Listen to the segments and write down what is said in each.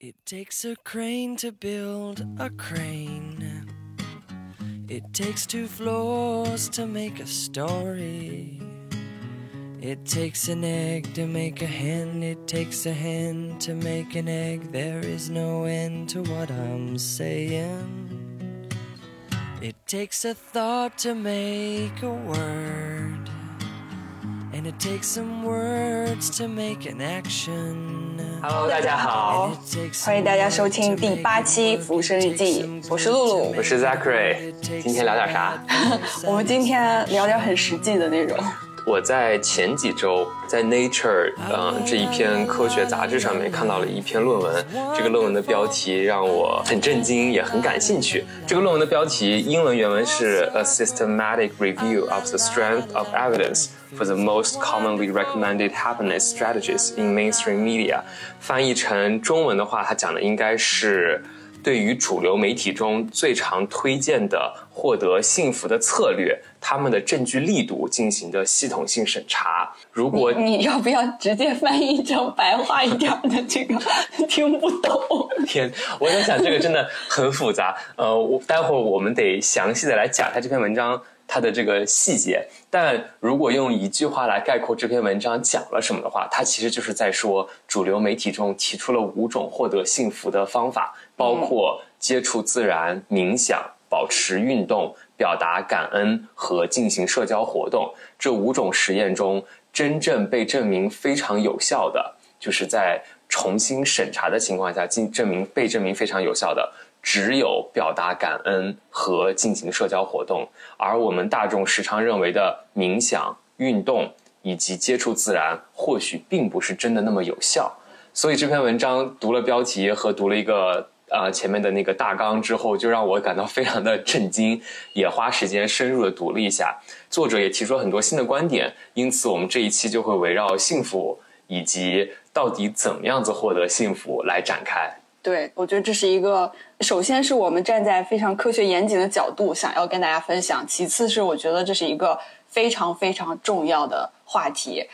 It takes a crane to build a crane. It takes two floors to make a story. It takes an egg to make a hen. It takes a hen to make an egg. There is no end to what I'm saying. It takes a thought to make a word. And it takes some words to make an action. Hello，大家好，欢迎大家收听第八期《浮生日记》，我是露露，我是 Zachary。今天聊点啥？我们今天聊点很实际的那种。我在前几周在 Nature，嗯，这一篇科学杂志上面看到了一篇论文。这个论文的标题让我很震惊，也很感兴趣。这个论文的标题英文原文是 A Systematic Review of the Strength of Evidence for the Most Commonly Recommended Happiness Strategies in Mainstream Media。翻译成中文的话，它讲的应该是。对于主流媒体中最常推荐的获得幸福的策略，他们的证据力度进行的系统性审查。如果 你要不要直接翻译成白话一点的？这个听不懂。天，我在想这个真的很复杂。呃，我待会儿我们得详细的来讲一下这篇文章它的这个细节。但如果用一句话来概括这篇文章讲了什么的话，它其实就是在说主流媒体中提出了五种获得幸福的方法。包括接触自然、冥想、保持运动、表达感恩和进行社交活动这五种实验中，真正被证明非常有效的，就是在重新审查的情况下，进证明被证明非常有效的，只有表达感恩和进行社交活动。而我们大众时常认为的冥想、运动以及接触自然，或许并不是真的那么有效。所以这篇文章读了标题和读了一个。啊，前面的那个大纲之后，就让我感到非常的震惊，也花时间深入的读了一下。作者也提出了很多新的观点，因此我们这一期就会围绕幸福以及到底怎么样子获得幸福来展开。对，我觉得这是一个，首先是我们站在非常科学严谨的角度想要跟大家分享，其次是我觉得这是一个非常非常重要的话题。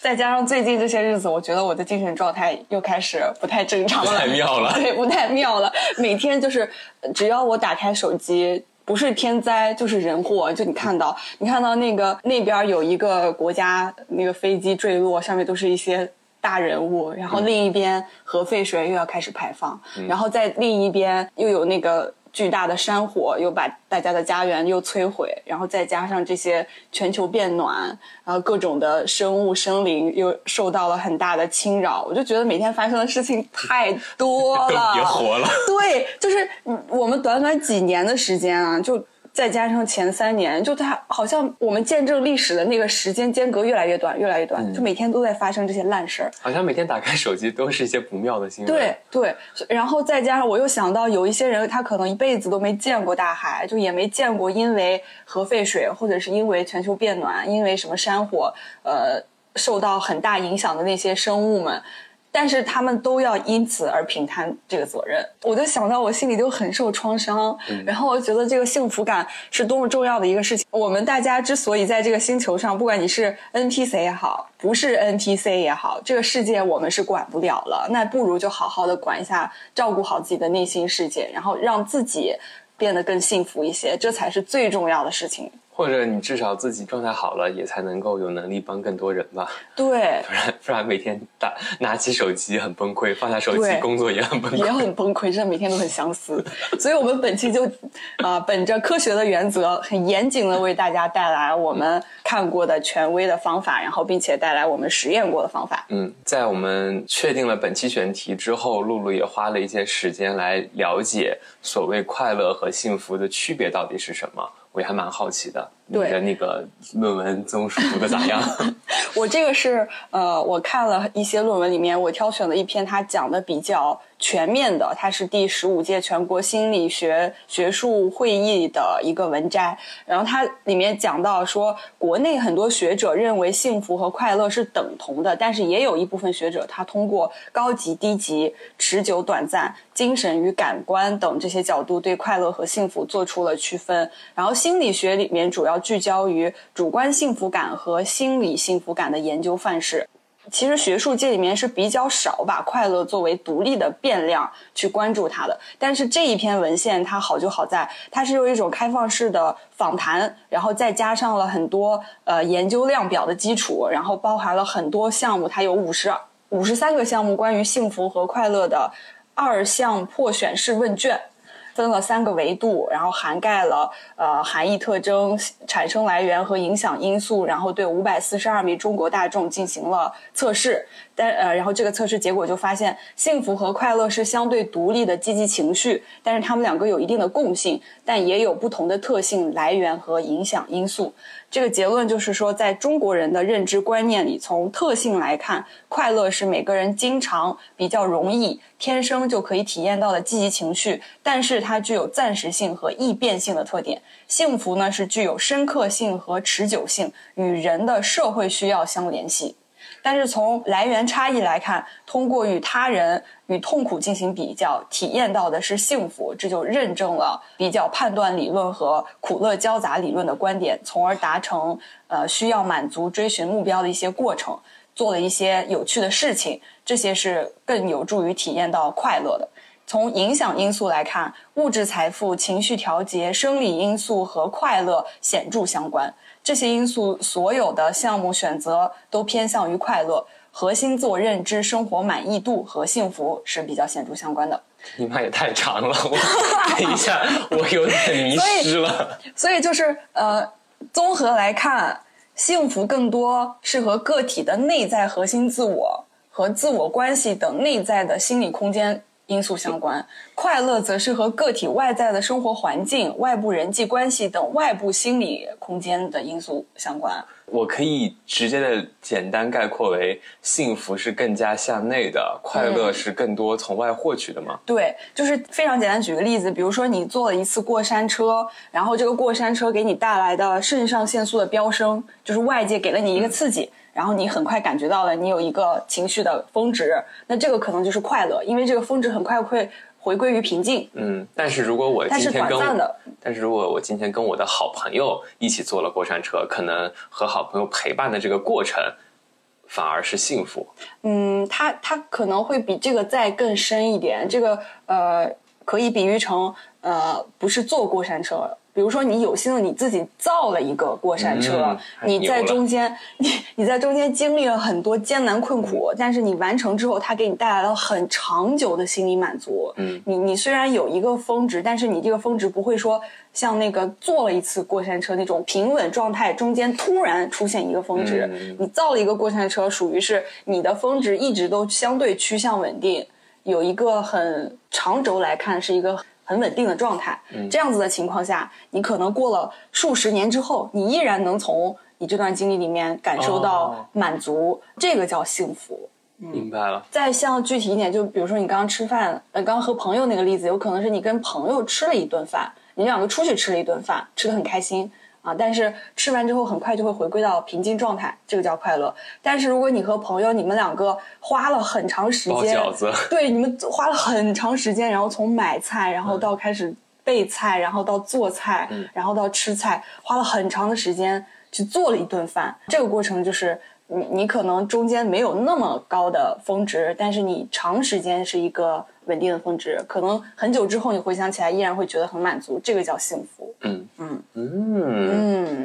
再加上最近这些日子，我觉得我的精神状态又开始不太正常了，太妙了，对，不太妙了。每天就是，只要我打开手机，不是天灾就是人祸。就你看到，你看到那个那边有一个国家那个飞机坠落，上面都是一些大人物，然后另一边核废水又要开始排放，然后在另一边又有那个。巨大的山火又把大家的家园又摧毁，然后再加上这些全球变暖，然后各种的生物生灵又受到了很大的侵扰，我就觉得每天发生的事情太多了，别活了。对，就是我们短短几年的时间啊，就。再加上前三年，就它好像我们见证历史的那个时间间隔越来越短，越来越短，就每天都在发生这些烂事儿。好像每天打开手机都是一些不妙的新闻。对对，然后再加上我又想到有一些人，他可能一辈子都没见过大海，就也没见过因为核废水或者是因为全球变暖、因为什么山火，呃，受到很大影响的那些生物们。但是他们都要因此而平摊这个责任，我就想到我心里就很受创伤，然后我觉得这个幸福感是多么重要的一个事情。我们大家之所以在这个星球上，不管你是 NPC 也好，不是 NPC 也好，这个世界我们是管不了了，那不如就好好的管一下，照顾好自己的内心世界，然后让自己变得更幸福一些，这才是最重要的事情。或者你至少自己状态好了，也才能够有能力帮更多人吧。对，不然不然每天打拿起手机很崩溃，放下手机工作也很崩溃，也很崩溃，真的每天都很相似。所以我们本期就啊，本着科学的原则，很严谨的为大家带来我们看过的权威的方法，然后并且带来我们实验过的方法。嗯，在我们确定了本期选题之后，露露也花了一些时间来了解所谓快乐和幸福的区别到底是什么。我也还蛮好奇的，你的那个论文综述读的咋样？我这个是呃，我看了一些论文里面，我挑选了一篇，他讲的比较。全面的，它是第十五届全国心理学学术会议的一个文摘。然后它里面讲到说，国内很多学者认为幸福和快乐是等同的，但是也有一部分学者他通过高级、低级、持久、短暂、精神与感官等这些角度对快乐和幸福做出了区分。然后心理学里面主要聚焦于主观幸福感和心理幸福感的研究范式。其实学术界里面是比较少把快乐作为独立的变量去关注它的。但是这一篇文献它好就好在，它是用一种开放式的访谈，然后再加上了很多呃研究量表的基础，然后包含了很多项目，它有五十五十三个项目关于幸福和快乐的二项破选式问卷。分了三个维度，然后涵盖了呃含义特征、产生来源和影响因素，然后对五百四十二名中国大众进行了测试。但呃，然后这个测试结果就发现，幸福和快乐是相对独立的积极情绪，但是他们两个有一定的共性，但也有不同的特性、来源和影响因素。这个结论就是说，在中国人的认知观念里，从特性来看，快乐是每个人经常、比较容易、天生就可以体验到的积极情绪，但是它具有暂时性和易变性的特点。幸福呢，是具有深刻性和持久性，与人的社会需要相联系。但是从来源差异来看，通过与他人与痛苦进行比较，体验到的是幸福，这就认证了比较判断理论和苦乐交杂理论的观点，从而达成呃需要满足追寻目标的一些过程，做了一些有趣的事情，这些是更有助于体验到快乐的。从影响因素来看，物质财富、情绪调节、生理因素和快乐显著相关。这些因素所有的项目选择都偏向于快乐，核心自我认知、生活满意度和幸福是比较显著相关的。你妈也太长了，我等一下我有点迷失了。所以就是呃，综合来看，幸福更多是和个体的内在核心自我和自我关系等内在的心理空间。因素相关，快乐则是和个体外在的生活环境、外部人际关系等外部心理空间的因素相关。我可以直接的简单概括为：幸福是更加向内的，快乐是更多从外获取的吗？对，就是非常简单。举个例子，比如说你坐了一次过山车，然后这个过山车给你带来的肾上腺素的飙升，就是外界给了你一个刺激。然后你很快感觉到了，你有一个情绪的峰值，那这个可能就是快乐，因为这个峰值很快会回归于平静。嗯，但是如果我今天跟，但是如果我今天跟我的好朋友一起坐了过山车，可能和好朋友陪伴的这个过程反而是幸福。嗯，它它可能会比这个再更深一点。这个呃，可以比喻成呃，不是坐过山车。比如说，你有幸你自己造了一个过山车，你在中间，你你在中间经历了很多艰难困苦，但是你完成之后，它给你带来了很长久的心理满足。嗯，你你虽然有一个峰值，但是你这个峰值不会说像那个坐了一次过山车那种平稳状态，中间突然出现一个峰值。你造了一个过山车，属于是你的峰值一直都相对趋向稳定，有一个很长轴来看是一个。很稳定的状态，这样子的情况下，你可能过了数十年之后，你依然能从你这段经历里面感受到满足，这个叫幸福。明白了。再像具体一点，就比如说你刚刚吃饭，呃，刚刚和朋友那个例子，有可能是你跟朋友吃了一顿饭，你两个出去吃了一顿饭，吃的很开心。啊，但是吃完之后很快就会回归到平静状态，这个叫快乐。但是如果你和朋友，你们两个花了很长时间，饺子，对，你们花了很长时间，然后从买菜，然后到开始备菜，然后到做菜，然后到吃菜，花了很长的时间去做了一顿饭。这个过程就是你，你可能中间没有那么高的峰值，但是你长时间是一个。稳定的峰值，可能很久之后你回想起来依然会觉得很满足，这个叫幸福。嗯嗯嗯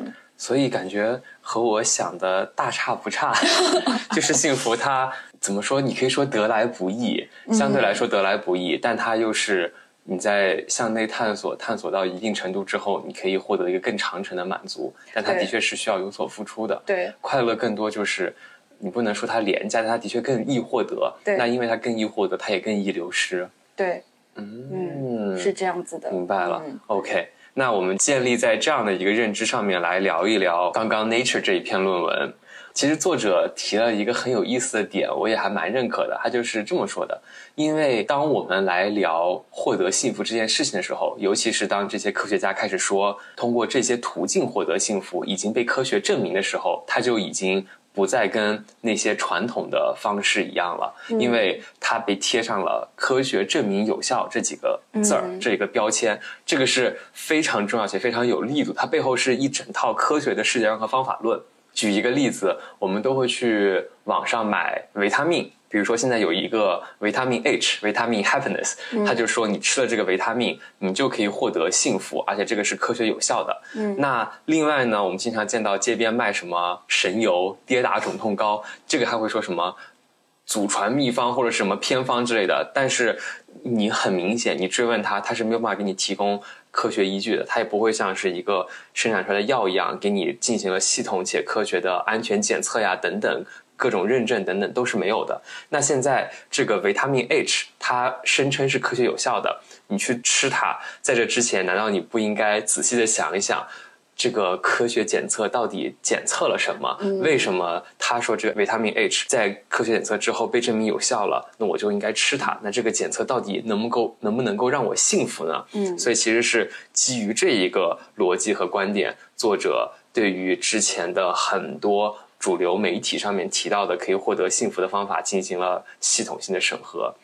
嗯，所以感觉和我想的大差不差，就是幸福它怎么说？你可以说得来不易，相对来说得来不易，但它又是你在向内探索，探索到一定程度之后，你可以获得一个更长程的满足。但它的确是需要有所付出的。对，快乐更多就是。你不能说它廉价，但它的确更易获得。对，那因为它更易获得，它也更易流失。对，嗯，是这样子的。明白了。OK，那我们建立在这样的一个认知上面来聊一聊刚刚 Nature 这一篇论文。其实作者提了一个很有意思的点，我也还蛮认可的。他就是这么说的：，因为当我们来聊获得幸福这件事情的时候，尤其是当这些科学家开始说通过这些途径获得幸福已经被科学证明的时候，他就已经。不再跟那些传统的方式一样了，因为它被贴上了“科学证明有效”这几个字儿，这一个标签，这个是非常重要且非常有力度。它背后是一整套科学的世界观和方法论。举一个例子，我们都会去网上买维他命，比如说现在有一个维他命 H，维他命 Happiness，它就说你吃了这个维他命，你就可以获得幸福，而且这个是科学有效的。嗯，那另外呢，我们经常见到街边卖什么神油、跌打肿痛膏，这个还会说什么祖传秘方或者什么偏方之类的，但是你很明显，你追问他，他是没有办法给你提供。科学依据的，他也不会像是一个生产出来的药一样，给你进行了系统且科学的安全检测呀，等等各种认证等等都是没有的。那现在这个维他命 H，它声称是科学有效的，你去吃它，在这之前，难道你不应该仔细的想一想？这个科学检测到底检测了什么？为什么他说这个维他命 H 在科学检测之后被证明有效了？那我就应该吃它？那这个检测到底能不够能不能够让我幸福呢？嗯，所以其实是基于这一个逻辑和观点，作者对于之前的很多主流媒体上面提到的可以获得幸福的方法进行了系统性的审核。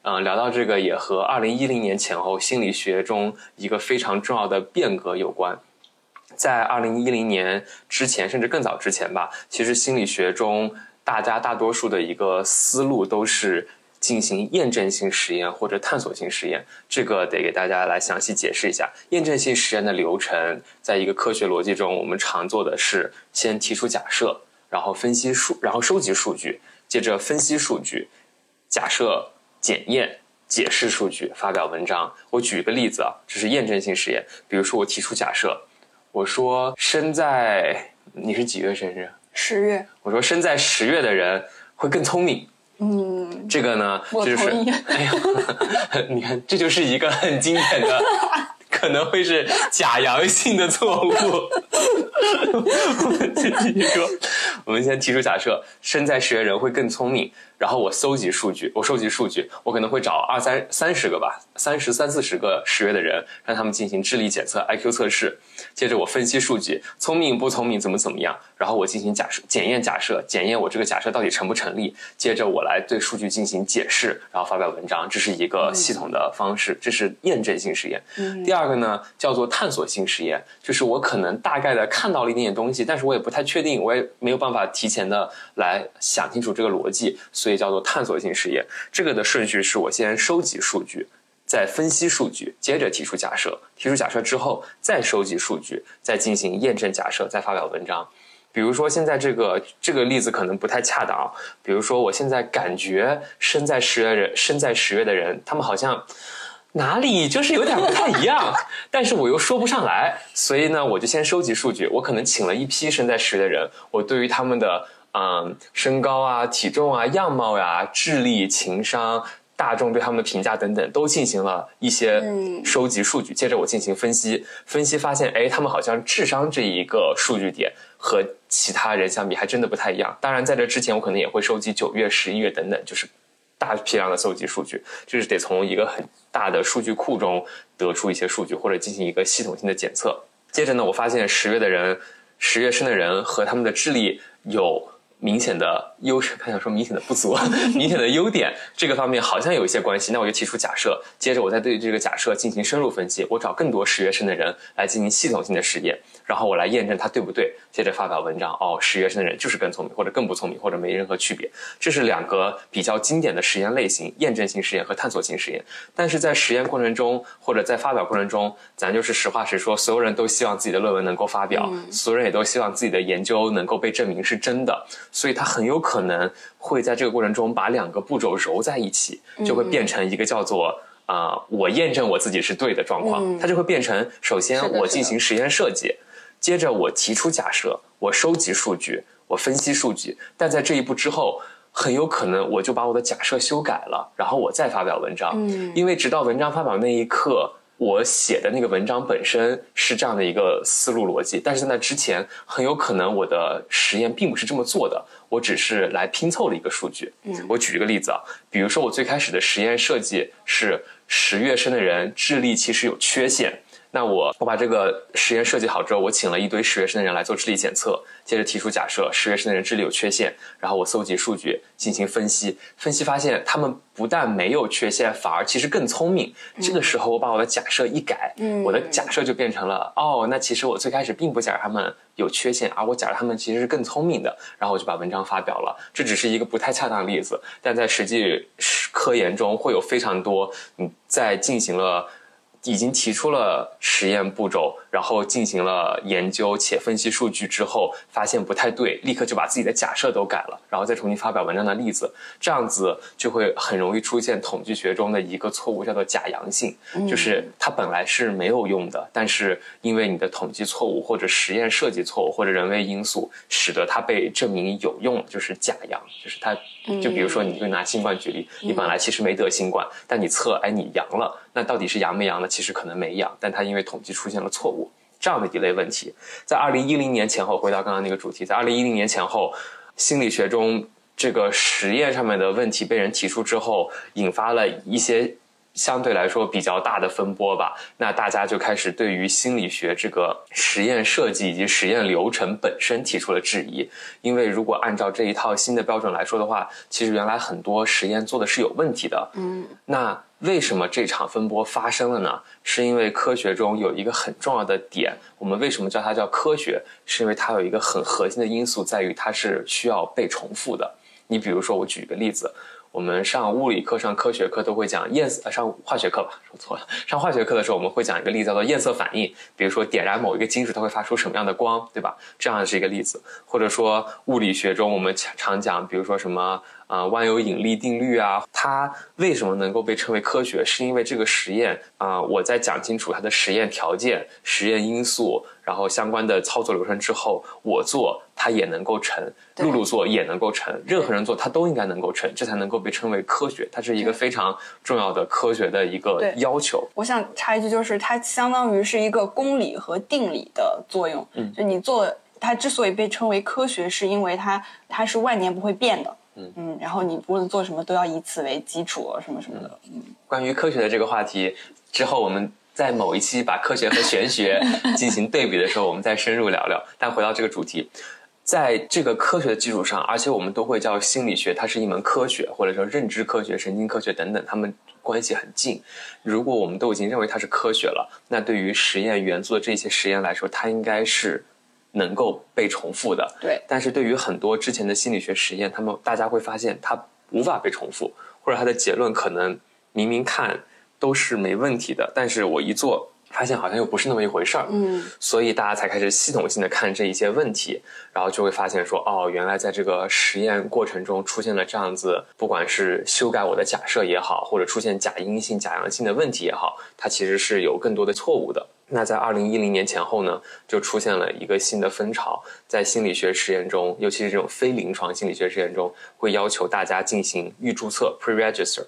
嗯，聊到这个也和二零一零年前后心理学中一个非常重要的变革有关。在二零一零年之前，甚至更早之前吧，其实心理学中大家大多数的一个思路都是进行验证性实验或者探索性实验。这个得给大家来详细解释一下。验证性实验的流程，在一个科学逻辑中，我们常做的是先提出假设，然后分析数，然后收集数据，接着分析数据，假设检验，解释数据，发表文章。我举一个例子啊，这是验证性实验。比如说，我提出假设。我说生在你是几月生日？十月。我说生在十月的人会更聪明。嗯，这个呢，就是，哎呀，你看，这就是一个很经典的，可能会是假阳性的错误。我们继续说，我们先提出假设，身在十月人会更聪明。然后我搜集数据，我收集数据，我可能会找二三三十个吧，三十三四十个十月的人，让他们进行智力检测、IQ 测试。接着我分析数据，聪明不聪明，怎么怎么样。然后我进行假设、检验假设，检验我这个假设到底成不成立。接着我来对数据进行解释，然后发表文章。这是一个系统的方式，这是验证性实验。第二个呢，叫做探索性实验，就是我可能大概的看到了一点点东西，但是我也不太确定，我也没有办法提前的来想清楚这个逻辑，所以。叫做探索性实验，这个的顺序是我先收集数据，再分析数据，接着提出假设，提出假设之后再收集数据，再进行验证假设，再发表文章。比如说现在这个这个例子可能不太恰当，比如说我现在感觉生在十月人，生在十月的人，他们好像哪里就是有点不太一样，但是我又说不上来，所以呢，我就先收集数据。我可能请了一批生在十月的人，我对于他们的。嗯，身高啊、体重啊、样貌呀、智力、情商、大众对他们的评价等等，都进行了一些收集数据。接着我进行分析，分析发现，哎，他们好像智商这一个数据点和其他人相比，还真的不太一样。当然，在这之前，我可能也会收集九月、十一月等等，就是大批量的搜集数据，就是得从一个很大的数据库中得出一些数据，或者进行一个系统性的检测。接着呢，我发现十月的人，十月生的人和他们的智力有。明显的优势，他想说明显的不足，明显的优点，这个方面好像有一些关系。那我就提出假设，接着我再对这个假设进行深入分析，我找更多十月生的人来进行系统性的实验，然后我来验证它对不对。接着发表文章，哦，十月生的人就是更聪明，或者更不聪明，或者没任何区别。这是两个比较经典的实验类型：验证性实验和探索性实验。但是在实验过程中，或者在发表过程中，咱就是实话实说，所有人都希望自己的论文能够发表，所有人也都希望自己的研究能够被证明是真的。所以它很有可能会在这个过程中把两个步骤揉在一起，就会变成一个叫做啊，我验证我自己是对的状况。它就会变成，首先我进行实验设计，接着我提出假设，我收集数据，我分析数据。但在这一步之后，很有可能我就把我的假设修改了，然后我再发表文章。嗯因为直到文章发表那一刻。我写的那个文章本身是这样的一个思路逻辑，但是在那之前，很有可能我的实验并不是这么做的，我只是来拼凑了一个数据。嗯，我举一个例子啊，比如说我最开始的实验设计是十月生的人智力其实有缺陷，那我我把这个实验设计好之后，我请了一堆实验室的人来做智力检测，接着提出假设，实验室的人智力有缺陷，然后我搜集数据进行分析，分析发现他们不但没有缺陷，反而其实更聪明。这个时候我把我的假设一改，我的假设就变成了哦，那其实我最开始并不假设他们有缺陷，而我假设他们其实是更聪明的，然后我就把文章发表了。这只是一个不太恰当的例子，但在实际科研中会有非常多嗯在进行了。已经提出了实验步骤，然后进行了研究且分析数据之后，发现不太对，立刻就把自己的假设都改了，然后再重新发表文章的例子，这样子就会很容易出现统计学中的一个错误，叫做假阳性，就是它本来是没有用的，但是因为你的统计错误或者实验设计错误或者人为因素，使得它被证明有用，就是假阳，就是它，就比如说你就拿新冠举例，你本来其实没得新冠，但你测，哎，你阳了。那到底是阳没阳呢？其实可能没阳，但它因为统计出现了错误，这样的一类问题，在二零一零年前后，回到刚刚那个主题，在二零一零年前后，心理学中这个实验上面的问题被人提出之后，引发了一些。相对来说比较大的风波吧，那大家就开始对于心理学这个实验设计以及实验流程本身提出了质疑。因为如果按照这一套新的标准来说的话，其实原来很多实验做的是有问题的。嗯，那为什么这场风波发生了呢？是因为科学中有一个很重要的点，我们为什么叫它叫科学？是因为它有一个很核心的因素在于它是需要被重复的。你比如说，我举一个例子。我们上物理课、上科学课都会讲焰色，上化学课吧，说错了。上化学课的时候，我们会讲一个例子，叫做焰色反应。比如说，点燃某一个金属，它会发出什么样的光，对吧？这样是一个例子。或者说，物理学中我们常讲，比如说什么。啊，万有引力定律啊，它为什么能够被称为科学？是因为这个实验啊，我在讲清楚它的实验条件、实验因素，然后相关的操作流程之后，我做它也能够成，露露做也能够成，任何人做它都应该能够成，这才能够被称为科学。它是一个非常重要的科学的一个要求。我想插一句，就是它相当于是一个公理和定理的作用。嗯，就你做它之所以被称为科学，是因为它它是万年不会变的。嗯嗯，然后你无论做什么都要以此为基础，什么什么的。嗯，关于科学的这个话题，之后我们在某一期把科学和玄学 进行对比的时候，我们再深入聊聊。但回到这个主题，在这个科学的基础上，而且我们都会叫心理学，它是一门科学，或者说认知科学、神经科学等等，它们关系很近。如果我们都已经认为它是科学了，那对于实验元素的这些实验来说，它应该是。能够被重复的，对。但是对于很多之前的心理学实验，他们大家会发现它无法被重复，或者它的结论可能明明看都是没问题的，但是我一做发现好像又不是那么一回事儿。嗯。所以大家才开始系统性的看这一些问题，然后就会发现说，哦，原来在这个实验过程中出现了这样子，不管是修改我的假设也好，或者出现假阴性、假阳性的问题也好，它其实是有更多的错误的。那在二零一零年前后呢，就出现了一个新的风潮，在心理学实验中，尤其是这种非临床心理学实验中，会要求大家进行预注册 （pre-register）。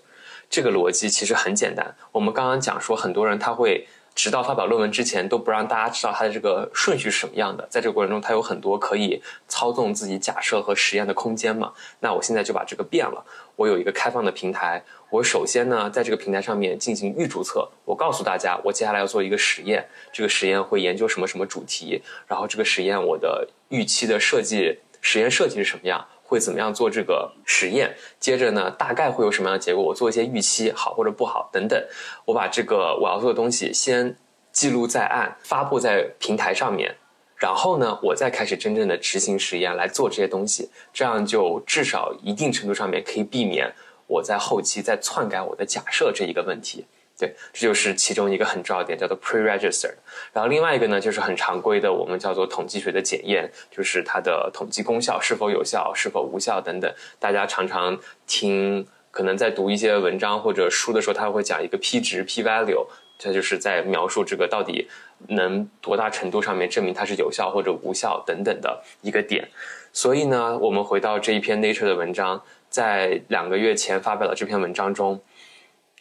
这个逻辑其实很简单。我们刚刚讲说，很多人他会。直到发表论文之前都不让大家知道它的这个顺序是什么样的，在这个过程中，他有很多可以操纵自己假设和实验的空间嘛。那我现在就把这个变了，我有一个开放的平台，我首先呢在这个平台上面进行预注册，我告诉大家我接下来要做一个实验，这个实验会研究什么什么主题，然后这个实验我的预期的设计实验设计是什么样。会怎么样做这个实验？接着呢，大概会有什么样的结果？我做一些预期，好或者不好等等。我把这个我要做的东西先记录在案，发布在平台上面，然后呢，我再开始真正的执行实验来做这些东西。这样就至少一定程度上面可以避免我在后期再篡改我的假设这一个问题。对，这就是其中一个很重要点，叫做 pre-register。然后另外一个呢，就是很常规的，我们叫做统计学的检验，就是它的统计功效是否有效、是否无效等等。大家常常听，可能在读一些文章或者书的时候，他会讲一个 p 值 p value，这就是在描述这个到底能多大程度上面证明它是有效或者无效等等的一个点。所以呢，我们回到这一篇 Nature 的文章，在两个月前发表的这篇文章中。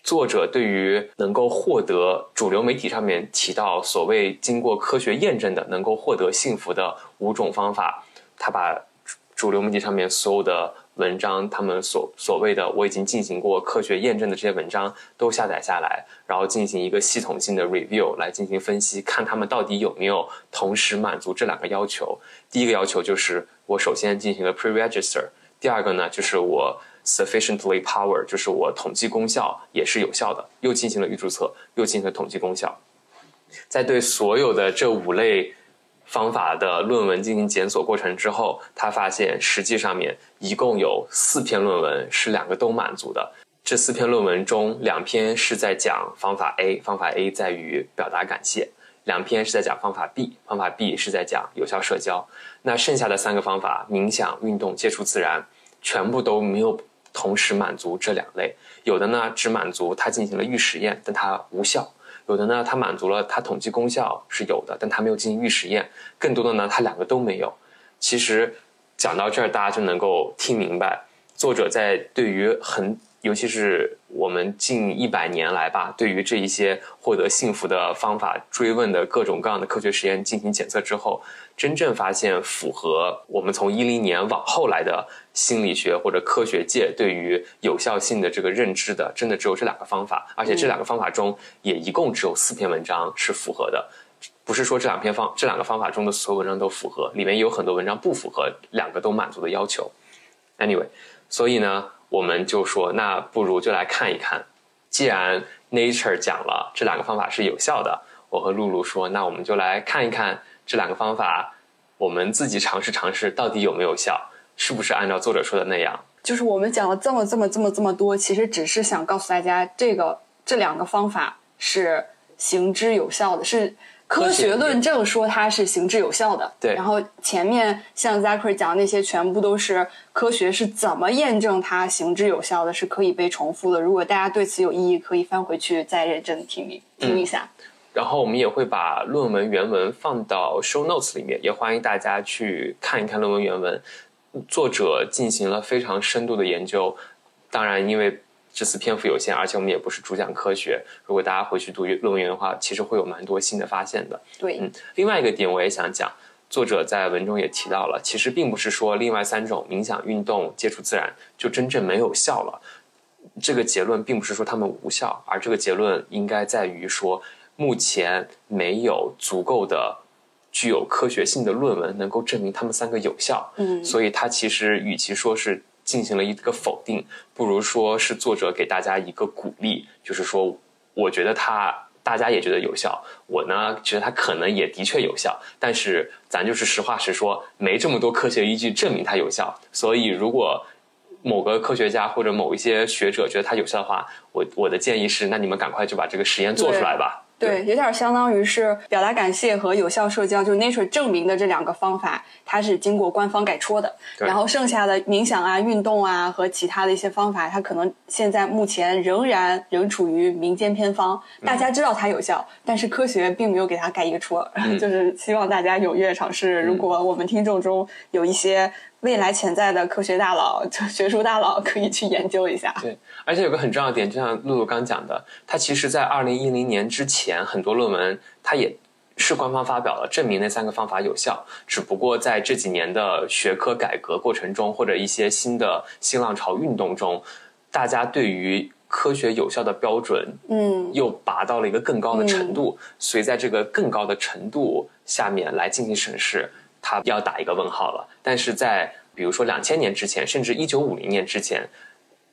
作者对于能够获得主流媒体上面提到所谓经过科学验证的能够获得幸福的五种方法，他把主流媒体上面所有的文章，他们所所谓的我已经进行过科学验证的这些文章都下载下来，然后进行一个系统性的 review 来进行分析，看他们到底有没有同时满足这两个要求。第一个要求就是我首先进行了 pre-register，第二个呢就是我 sufficiently power，就是我统计功效也是有效的，又进行了预注册，又进行了统计功效。在对所有的这五类方法的论文进行检索过程之后，他发现实际上面一共有四篇论文是两个都满足的。这四篇论文中，两篇是在讲方法 A，方法 A 在于表达感谢；两篇是在讲方法 B，方法 B 是在讲有效社交。那剩下的三个方法——冥想、运动、接触自然，全部都没有同时满足这两类。有的呢，只满足他进行了预实验，但它无效。有的呢，它满足了它统计功效是有的，但它没有进行预实验。更多的呢，它两个都没有。其实讲到这儿，大家就能够听明白，作者在对于很，尤其是我们近一百年来吧，对于这一些获得幸福的方法追问的各种各样的科学实验进行检测之后。真正发现符合我们从一零年往后来的心理学或者科学界对于有效性的这个认知的，真的只有这两个方法，而且这两个方法中也一共只有四篇文章是符合的，不是说这两篇方这两个方法中的所有文章都符合，里面有很多文章不符合两个都满足的要求。Anyway，所以呢，我们就说那不如就来看一看，既然 Nature 讲了这两个方法是有效的，我和露露说，那我们就来看一看。这两个方法，我们自己尝试尝试，到底有没有效？是不是按照作者说的那样？就是我们讲了这么这么这么这么多，其实只是想告诉大家，这个这两个方法是行之有效的，是科学论证说它是行之有效的。对。然后前面像 Zachary 讲的那些，全部都是科学是怎么验证它行之有效的，是可以被重复的。如果大家对此有异议，可以翻回去再认真听一听一下。然后我们也会把论文原文放到 show notes 里面，也欢迎大家去看一看论文原文。作者进行了非常深度的研究，当然因为这次篇幅有限，而且我们也不是主讲科学。如果大家回去读论文的话，其实会有蛮多新的发现的。对，嗯。另外一个点我也想讲，作者在文中也提到了，其实并不是说另外三种冥想、运动、接触自然就真正没有效了。这个结论并不是说他们无效，而这个结论应该在于说。目前没有足够的具有科学性的论文能够证明他们三个有效，嗯，所以它其实与其说是进行了一个否定，不如说是作者给大家一个鼓励，就是说，我觉得他大家也觉得有效，我呢觉得他可能也的确有效，但是咱就是实话实说，没这么多科学依据证明它有效，所以如果某个科学家或者某一些学者觉得它有效的话，我我的建议是，那你们赶快就把这个实验做出来吧。对，有点相当于是表达感谢和有效社交，就是 Nature 证明的这两个方法，它是经过官方改戳的。然后剩下的冥想啊、运动啊和其他的一些方法，它可能现在目前仍然仍处于民间偏方，大家知道它有效，但是科学并没有给它盖一个戳。就是希望大家踊跃尝试。如果我们听众中有一些。未来潜在的科学大佬、学术大佬可以去研究一下。对，而且有个很重要的点，就像露露刚讲的，它其实，在二零一零年之前，很多论文它也是官方发表了，证明那三个方法有效。只不过在这几年的学科改革过程中，或者一些新的新浪潮运动中，大家对于科学有效的标准，嗯，又拔到了一个更高的程度，所以在这个更高的程度下面来进行审视。他要打一个问号了，但是在比如说两千年之前，甚至一九五零年之前。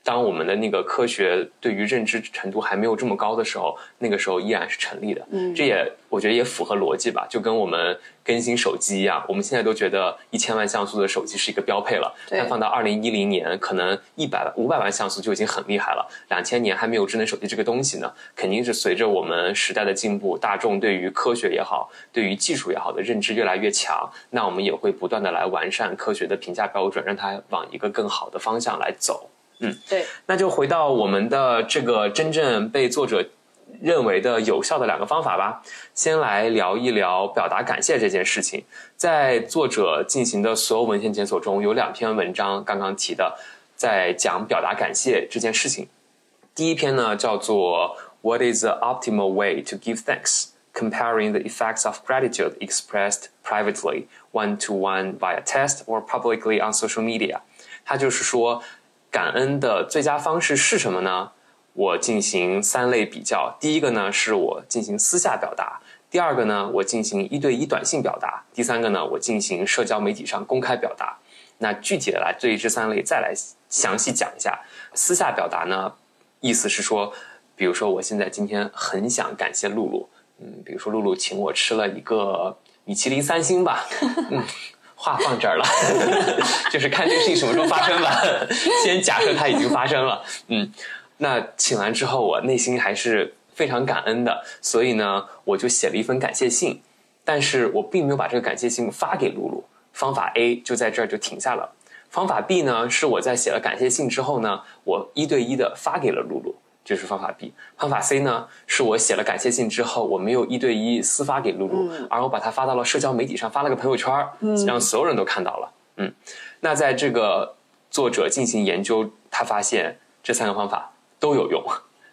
当我们的那个科学对于认知程度还没有这么高的时候，那个时候依然是成立的。嗯，这也我觉得也符合逻辑吧，就跟我们更新手机一样，我们现在都觉得一千万像素的手机是一个标配了。但放到二零一零年，可能一百万、五百万像素就已经很厉害了。两千年还没有智能手机这个东西呢，肯定是随着我们时代的进步，大众对于科学也好，对于技术也好的认知越来越强，那我们也会不断的来完善科学的评价标准，让它往一个更好的方向来走。嗯，对，那就回到我们的这个真正被作者认为的有效的两个方法吧。先来聊一聊表达感谢这件事情。在作者进行的所有文献检索中，有两篇文章刚刚提的，在讲表达感谢这件事情。第一篇呢叫做 "What is the optimal way to give thanks? Comparing the effects of gratitude expressed privately, one to one via text or publicly on social media." 它就是说，感恩的最佳方式是什么呢？我进行三类比较，第一个呢是我进行私下表达，第二个呢我进行一对一短信表达，第三个呢我进行社交媒体上公开表达。那具体的来对于这三类再来详细讲一下。私下表达呢，意思是说，比如说我现在今天很想感谢露露，嗯，比如说露露请我吃了一个米其林三星吧，嗯。话放这儿了，就是看这个事情什么时候发生吧。先假设它已经发生了，嗯，那请完之后，我内心还是非常感恩的，所以呢，我就写了一封感谢信，但是我并没有把这个感谢信发给露露。方法 A 就在这儿就停下了。方法 B 呢，是我在写了感谢信之后呢，我一对一的发给了露露。这是方法 B，方法 C 呢？是我写了感谢信之后，我没有一对一私发给露露，而我把它发到了社交媒体上，发了个朋友圈，让所有人都看到了。嗯，那在这个作者进行研究，他发现这三个方法都有用，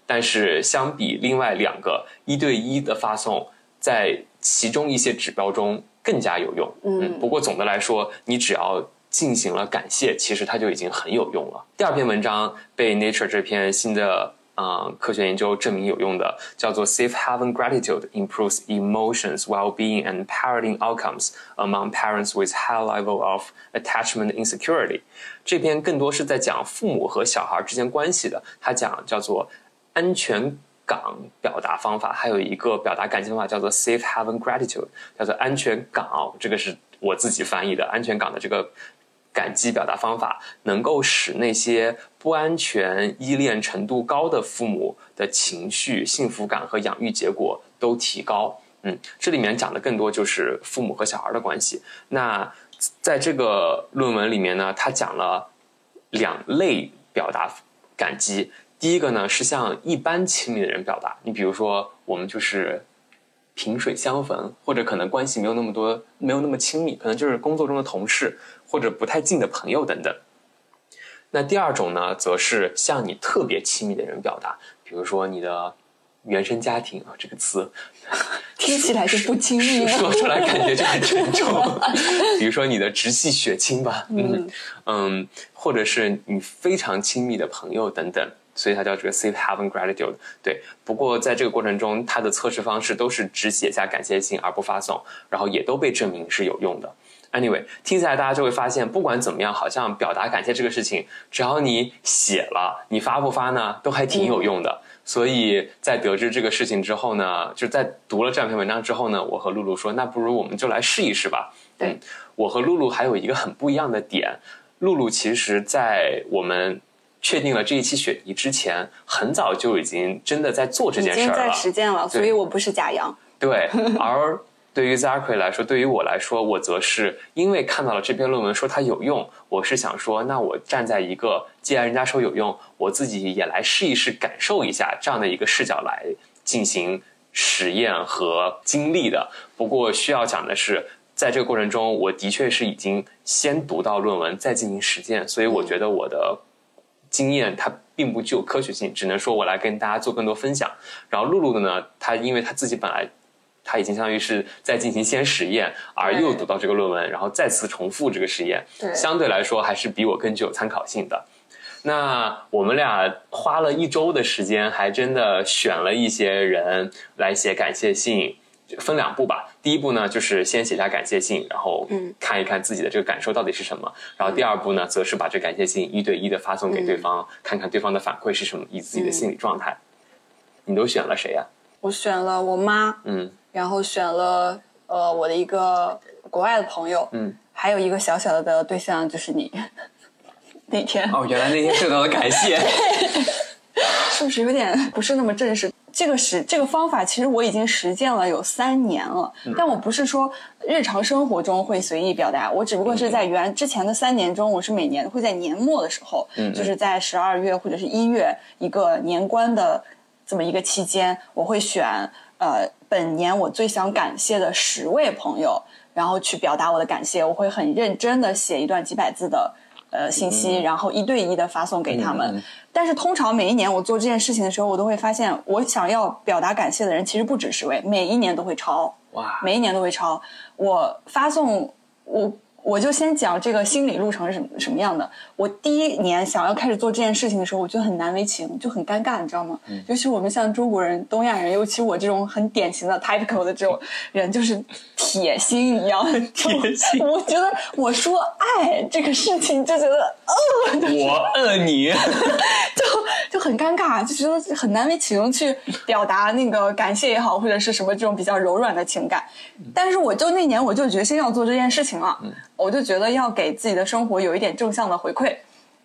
但是相比另外两个一对一的发送，在其中一些指标中更加有用。嗯，不过总的来说，你只要进行了感谢，其实它就已经很有用了。第二篇文章被 Nature 这篇新的。啊，科学研究证明有用的叫做 Safe Haven Gratitude improves emotions, well-being, and parenting outcomes among parents with high level of attachment insecurity。这篇更多是在讲父母和小孩之间关系的。它讲叫做安全港表达方法，还有一个表达感情方法叫做 Safe Haven Gratitude，叫做安全港。这个是我自己翻译的安全港的这个。感激表达方法能够使那些不安全、依恋程度高的父母的情绪、幸福感和养育结果都提高。嗯，这里面讲的更多就是父母和小孩的关系。那在这个论文里面呢，他讲了两类表达感激。第一个呢是向一般亲密的人表达，你比如说我们就是萍水相逢，或者可能关系没有那么多、没有那么亲密，可能就是工作中的同事。或者不太近的朋友等等。那第二种呢，则是向你特别亲密的人表达，比如说你的原生家庭啊，这个词 听起来就不亲密，说出来感觉就很沉重。比如说你的直系血亲吧，嗯嗯，或者是你非常亲密的朋友等等，所以它叫这个 safe haven gratitude。对，不过在这个过程中，它的测试方式都是只写下感谢信而不发送，然后也都被证明是有用的。Anyway，听起来大家就会发现，不管怎么样，好像表达感谢这个事情，只要你写了，你发不发呢，都还挺有用的。所以在得知这个事情之后呢，就在读了这两篇文章之后呢，我和露露说，那不如我们就来试一试吧。对，我和露露还有一个很不一样的点，露露其实在我们确定了这一期选题之前，很早就已经真的在做这件事了，已经在实践了，所以我不是假羊。对，而。对于 Zachary 来说，对于我来说，我则是因为看到了这篇论文说它有用，我是想说，那我站在一个既然人家说有用，我自己也来试一试，感受一下这样的一个视角来进行实验和经历的。不过需要讲的是，在这个过程中，我的确是已经先读到论文，再进行实践，所以我觉得我的经验它并不具有科学性，只能说我来跟大家做更多分享。然后露露的呢，她因为她自己本来。他已经相当于是在进行先实验，而又读到这个论文，然后再次重复这个实验，相对来说还是比我更具有参考性的。那我们俩花了一周的时间，还真的选了一些人来写感谢信，分两步吧。第一步呢，就是先写下感谢信，然后看一看自己的这个感受到底是什么。然后第二步呢，则是把这感谢信一对一的发送给对方，看看对方的反馈是什么，以自己的心理状态。你都选了谁呀？我选了我妈。嗯。然后选了呃我的一个国外的朋友，嗯，还有一个小小的对象就是你 那天哦，原来那天受到了感谢，是不是有点不是那么正式？这个实这个方法其实我已经实践了有三年了，但我不是说日常生活中会随意表达，我只不过是在原之前的三年中，我是每年会在年末的时候，嗯，就是在十二月或者是一月一个年关的这么一个期间，我会选。呃，本年我最想感谢的十位朋友，然后去表达我的感谢，我会很认真的写一段几百字的呃信息，然后一对一的发送给他们。但是通常每一年我做这件事情的时候，我都会发现，我想要表达感谢的人其实不止十位，每一年都会超。哇！每一年都会超。我发送我。我就先讲这个心理路程是什么什么样的。我第一年想要开始做这件事情的时候，我觉得很难为情，就很尴尬，你知道吗？尤其我们像中国人、东亚人，尤其我这种很典型的 typical 的这种人，就是铁心一样。铁心 我觉得我说爱这个事情，就觉得呃，就我呃你，就就很尴尬，就觉得很难为情去表达那个感谢也好，或者是什么这种比较柔软的情感。但是我就那年我就决心要做这件事情了，我就觉得要给自己的生活有一点正向的回馈，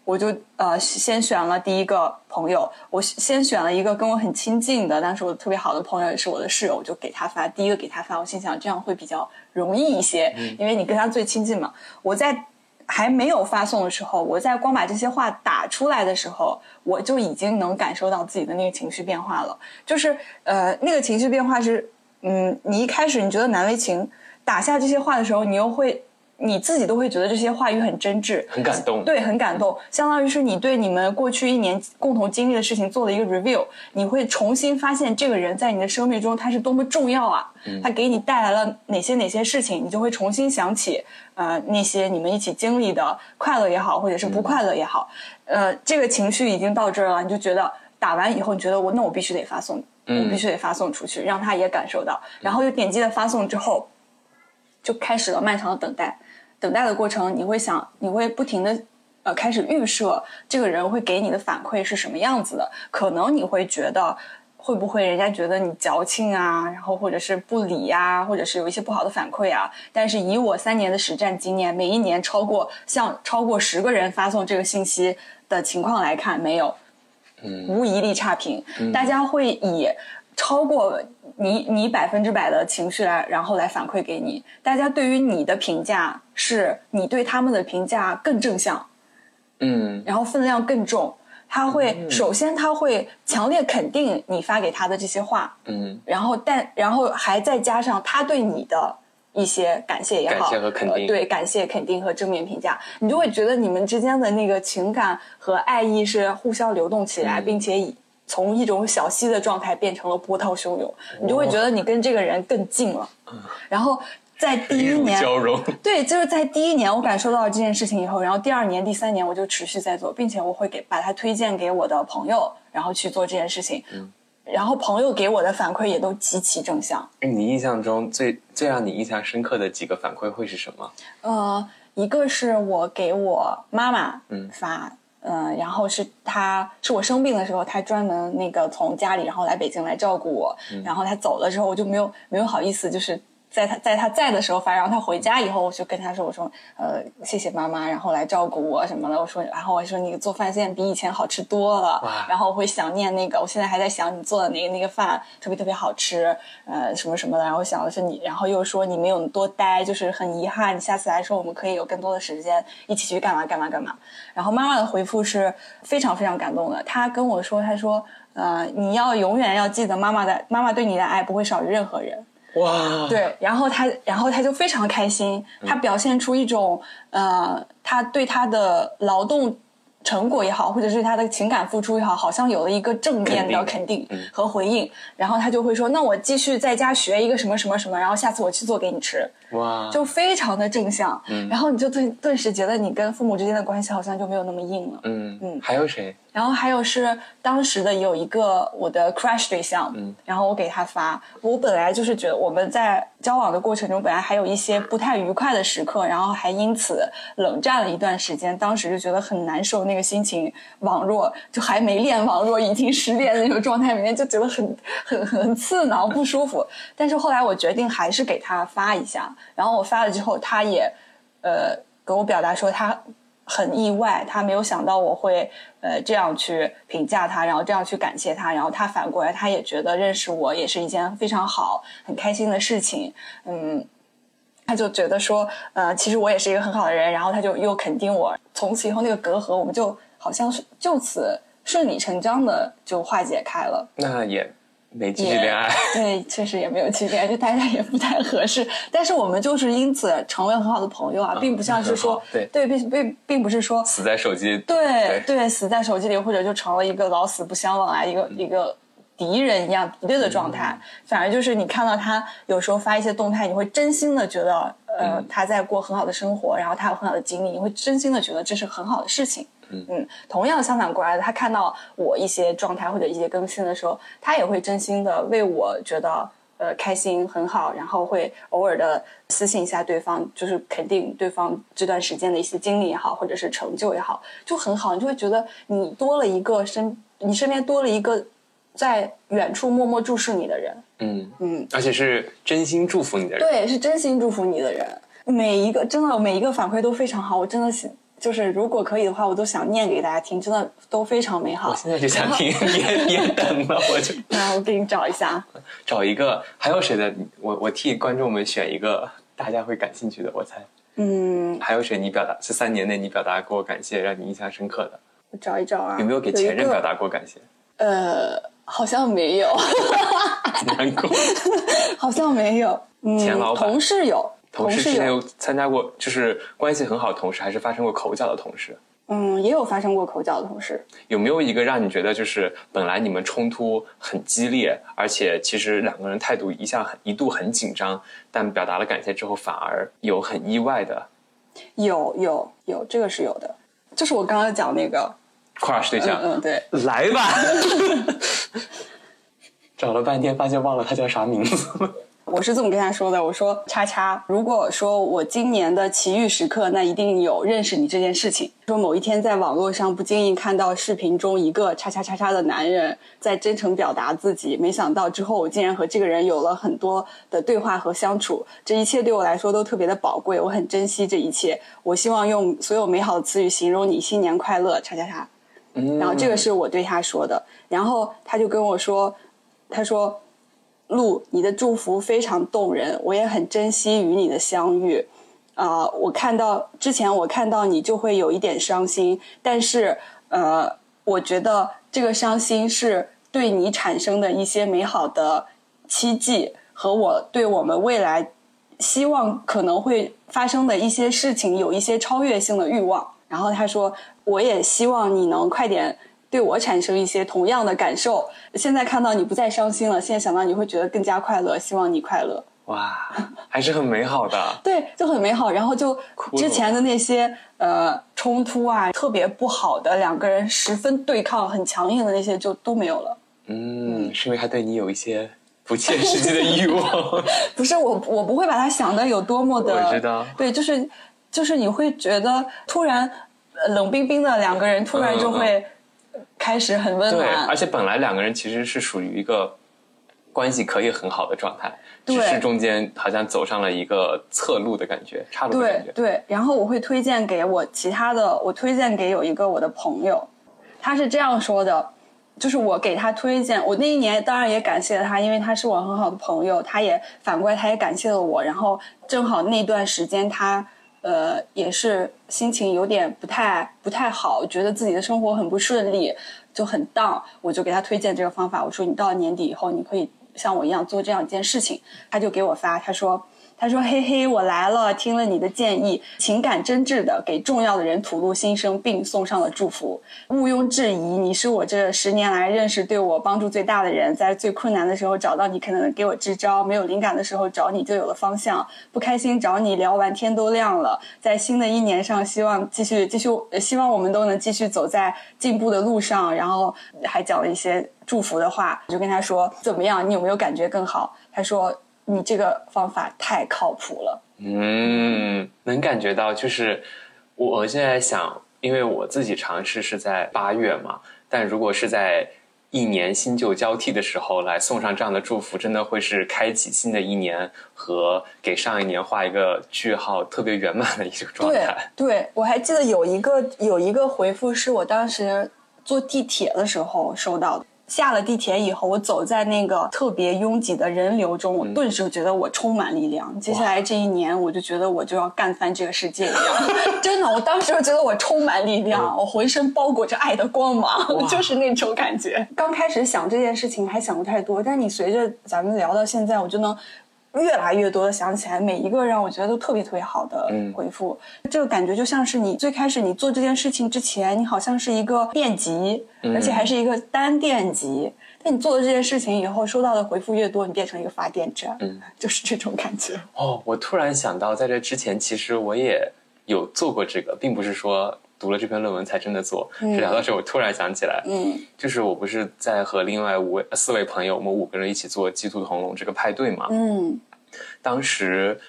我就呃先选了第一个朋友，我先选了一个跟我很亲近的，但是我特别好的朋友也是我的室友，我就给他发第一个给他发，我心想这样会比较容易一些，因为你跟他最亲近嘛。我在还没有发送的时候，我在光把这些话打出来的时候，我就已经能感受到自己的那个情绪变化了。就是呃，那个情绪变化是，嗯，你一开始你觉得难为情，打下这些话的时候，你又会你自己都会觉得这些话语很真挚，很感动。对，很感动，相当于是你对你们过去一年共同经历的事情做了一个 review，你会重新发现这个人在你的生命中他是多么重要啊，他给你带来了哪些哪些事情，你就会重新想起呃那些你们一起经历的快乐也好，或者是不快乐也好，呃，这个情绪已经到这儿了，你就觉得打完以后，你觉得我那我必须得发送，我必须得发送出去，让他也感受到，然后又点击了发送之后，就开始了漫长的等待。等待的过程，你会想，你会不停的呃开始预设这个人会给你的反馈是什么样子的，可能你会觉得会不会人家觉得你矫情啊，然后或者是不理呀、或者是有一些不好的反馈啊。但是以我三年的实战经验，每一年超过向超过十个人发送这个信息的情况来看，没有，嗯无一例差评。大家会以超过你你百分之百的情绪来，然后来反馈给你。大家对于你的评价是你对他们的评价更正向，嗯。然后分量更重。他会、首先他会强烈肯定你发给他的这些话，嗯。然后但然后还再加上他对你的一些感谢也好，感谢和肯定呃对感谢、肯定和正面评价，你就会觉得你们之间的那个情感和爱意是互相流动起来，嗯。并且以从一种小溪的状态变成了波涛汹涌，你就会觉得你跟这个人更近了。然后在第一年，交融，对，就是在第一年我感受到了这件事情以后，然后第二年、第三年我就持续在做，并且我会给把它推荐给我的朋友，然后去做这件事情。嗯然后朋友给我的反馈也都极其正向。你印象中最最让你印象深刻的几个反馈会是什么？呃，一个是我给我妈妈嗯发，嗯、然后是他是我生病的时候，他专门那个从家里然后来北京来照顾我，然后他走了之后，我就没有没有好意思，就是。在他在他在的时候发，然后他回家以后，我就跟他说：“我说，呃，谢谢妈妈，然后来照顾我什么的。”我说，然后我说你做饭现在比以前好吃多了，然后我会想念那个，我现在还在想你做的那个那个饭特别特别好吃，呃，什么什么的。然后想的是你，然后又说你没有多待，就是很遗憾，你下次来说我们可以有更多的时间一起去干嘛干嘛干嘛。然后妈妈的回复是非常非常感动的，她跟我说，她说，呃，你要永远要记得妈妈的妈妈对你的爱不会少于任何人。哇，对，然后他，然后他就非常开心，他表现出一种呃，他对他的劳动成果也好，或者是他的情感付出也好，好像有了一个正面的肯肯定定和回应，然后他就会说，那我继续在家学一个什么什么什么，然后下次我去做给你吃，哇，就非常的正向，然后你就顿顿时觉得你跟父母之间的关系好像就没有那么硬了。嗯嗯。还有谁？然后还有是当时的有一个我的 crush 对象，嗯然后我给他发，我本来就是觉得我们在交往的过程中，本来还有一些不太愉快的时刻，然后还因此冷战了一段时间，当时就觉得很难受，那个心情网弱，就还没练网弱，已经失恋的那种状态里面，就觉得很 很很刺挠不舒服。但是后来我决定还是给他发一下，然后我发了之后，他也呃跟我表达说他很意外，他没有想到我会呃这样去评价他，然后这样去感谢他，然后他反过来他也觉得认识我也是一件非常好、很开心的事情，嗯。他就觉得说，呃，其实我也是一个很好的人，然后他就又肯定我，从此以后那个隔阂，我们就好像是就此顺理成章的就化解开了。那也没继续恋爱。对，确实也没有继续恋爱，就大家也不太合适。但是我们就是因此成为很好的朋友啊，并不像是说对对，并并并不是说死在手机。对对对死在手机里，或者就成了一个老死不相往来，一个一个敌人一样敌对的状态，反而就是你看到他有时候发一些动态，你会真心的觉得，呃，他在过很好的生活，然后他有很好的经历，你会真心的觉得这是很好的事情。嗯，同样相反过来的，他看到我一些状态或者一些更新的时候，他也会真心的为我觉得呃开心很好，然后会偶尔的私信一下对方，就是肯定对方这段时间的一些经历也好，或者是成就也好，就很好，你就会觉得你多了一个身，你身边多了一个在远处默默注视你的人，嗯嗯，而且是真心祝福你的人。对，是真心祝福你的人，每一个真的每一个反馈都非常好，我真的是。就是如果可以的话，我都想念给大家听，真的都非常美好。我现在就想听，别别等了，我就。那我给你找一下，找一个，还有谁的？我我替观众们选一个大家会感兴趣的，我猜。嗯，还有谁你表达这三年内你表达过感谢，让你印象深刻的？我找一找啊。有没有给前任表达过感谢？呃，好像没有。难过。好像没有。嗯，前老板、同事有。同事之前有参加过，就是关系很好的同事，还是发生过口角的同事？嗯，也有发生过口角的同事。有没有一个让你觉得，就是本来你们冲突很激烈，而且其实两个人态度一向很一度很紧张，但表达了感谢之后，反而有很意外的？有有有，这个是有的。就是我刚刚讲那个 crush 对象，嗯，对，来吧。找了半天，发现忘了他叫啥名字。我是这么跟他说的，我说叉叉，如果说我今年的奇遇时刻，那一定有认识你这件事情。说某一天在网络上不经意看到视频中一个叉叉叉叉的男人在真诚表达自己，没想到之后我竟然和这个人有了很多的对话和相处，这一切对我来说都特别的宝贵，我很珍惜这一切。我希望用所有美好的词语形容你，新年快乐，叉叉叉。然后这个是我对他说的，然后他就跟我说，他说。路，你的祝福非常动人，我也很珍惜与你的相遇。啊，我看到之前我看到你就会有一点伤心，但是呃，我觉得这个伤心是对你产生的一些美好的期冀和我对我们未来希望可能会发生的一些事情有一些超越性的欲望。然后他说，我也希望你能快点。对我产生一些同样的感受。现在看到你不再伤心了，现在想到你会觉得更加快乐。希望你快乐。哇，还是很美好的。对，就很美好。然后就之前的那些呃冲突啊，特别不好的两个人十分对抗、很强硬的那些就都没有了。嗯，是因为他对你有一些不切 实际的欲望。不是我，我不会把他想的有多么的。我知道。对，就是就是你会觉得突然冷冰冰的两个人，突然就会。开始很温暖，对，而且本来两个人其实是属于一个关系可以很好的状态，只是中间好像走上了一个侧路的感觉，岔路的感觉。对，然后我会推荐给我其他的，我推荐给有一个我的朋友，他是这样说的，就是我给他推荐，我那一年当然也感谢了他，因为他是我很好的朋友，他也反过来他也感谢了我，然后正好那段时间他。呃，也是心情有点不太不太好，觉得自己的生活很不顺利，就很荡。我就给他推荐这个方法，我说你到年底以后，你可以像我一样做这样一件事情。他就给我发，他说。他说：“嘿嘿，我来了，听了你的建议，情感真挚的给重要的人吐露心声，并送上了祝福。毋庸置疑，你是我这十年来认识对我帮助最大的人。在最困难的时候找到你，可能给我支招；没有灵感的时候找你，就有了方向。不开心找你聊完，天都亮了。在新的一年上，希望继续继续，希望我们都能继续走在进步的路上。然后还讲了一些祝福的话，我就跟他说怎么样？你有没有感觉更好？他说。”你这个方法太靠谱了。嗯，能感觉到，就是我现在想，因为我自己尝试是在八月嘛，但如果是在一年新旧交替的时候来送上这样的祝福，真的会是开启新的一年和给上一年画一个句号，特别圆满的一个状态。对，对我还记得有一个有一个回复是我当时坐地铁的时候收到的。下了地铁以后，我走在那个特别拥挤的人流中，我顿时觉得我充满力量。接下来这一年，我就觉得我就要干翻这个世界一样。真的，我当时就觉得我充满力量，我浑身包裹着爱的光芒，就是那种感觉。刚开始想这件事情还想不太多，但你随着咱们聊到现在，我就能。越来越多的想起来每一个让我觉得都特别特别好的回复，这个感觉就像是你最开始你做这件事情之前，你好像是一个电极，而且还是一个单电极，但你做了这件事情以后，收到的回复越多，你变成一个发电站，嗯，就是这种感觉。哦，我突然想到，在这之前，其实我也有做过这个，并不是说读了这篇论文才真的做。是聊到这，我突然想起来，嗯，就是我不是在和另外五位、四位朋友，我们五个人一起做鸡兔同笼这个派对嘛？嗯，当时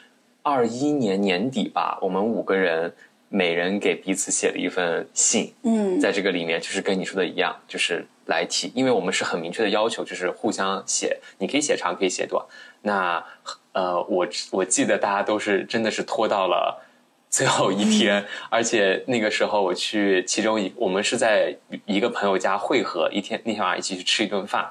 二一年年底吧，我们五个人每人给彼此写了一份信，嗯在这个里面就是跟你说的一样，就是来提，因为我们是很明确的要求，就是互相写，你可以写长，可以写短。那呃，我我记得大家都是真的是拖到了最后一天，而且那个时候我去其中一，我们是在一个朋友家汇合，一天那天晚上一起去吃一顿饭。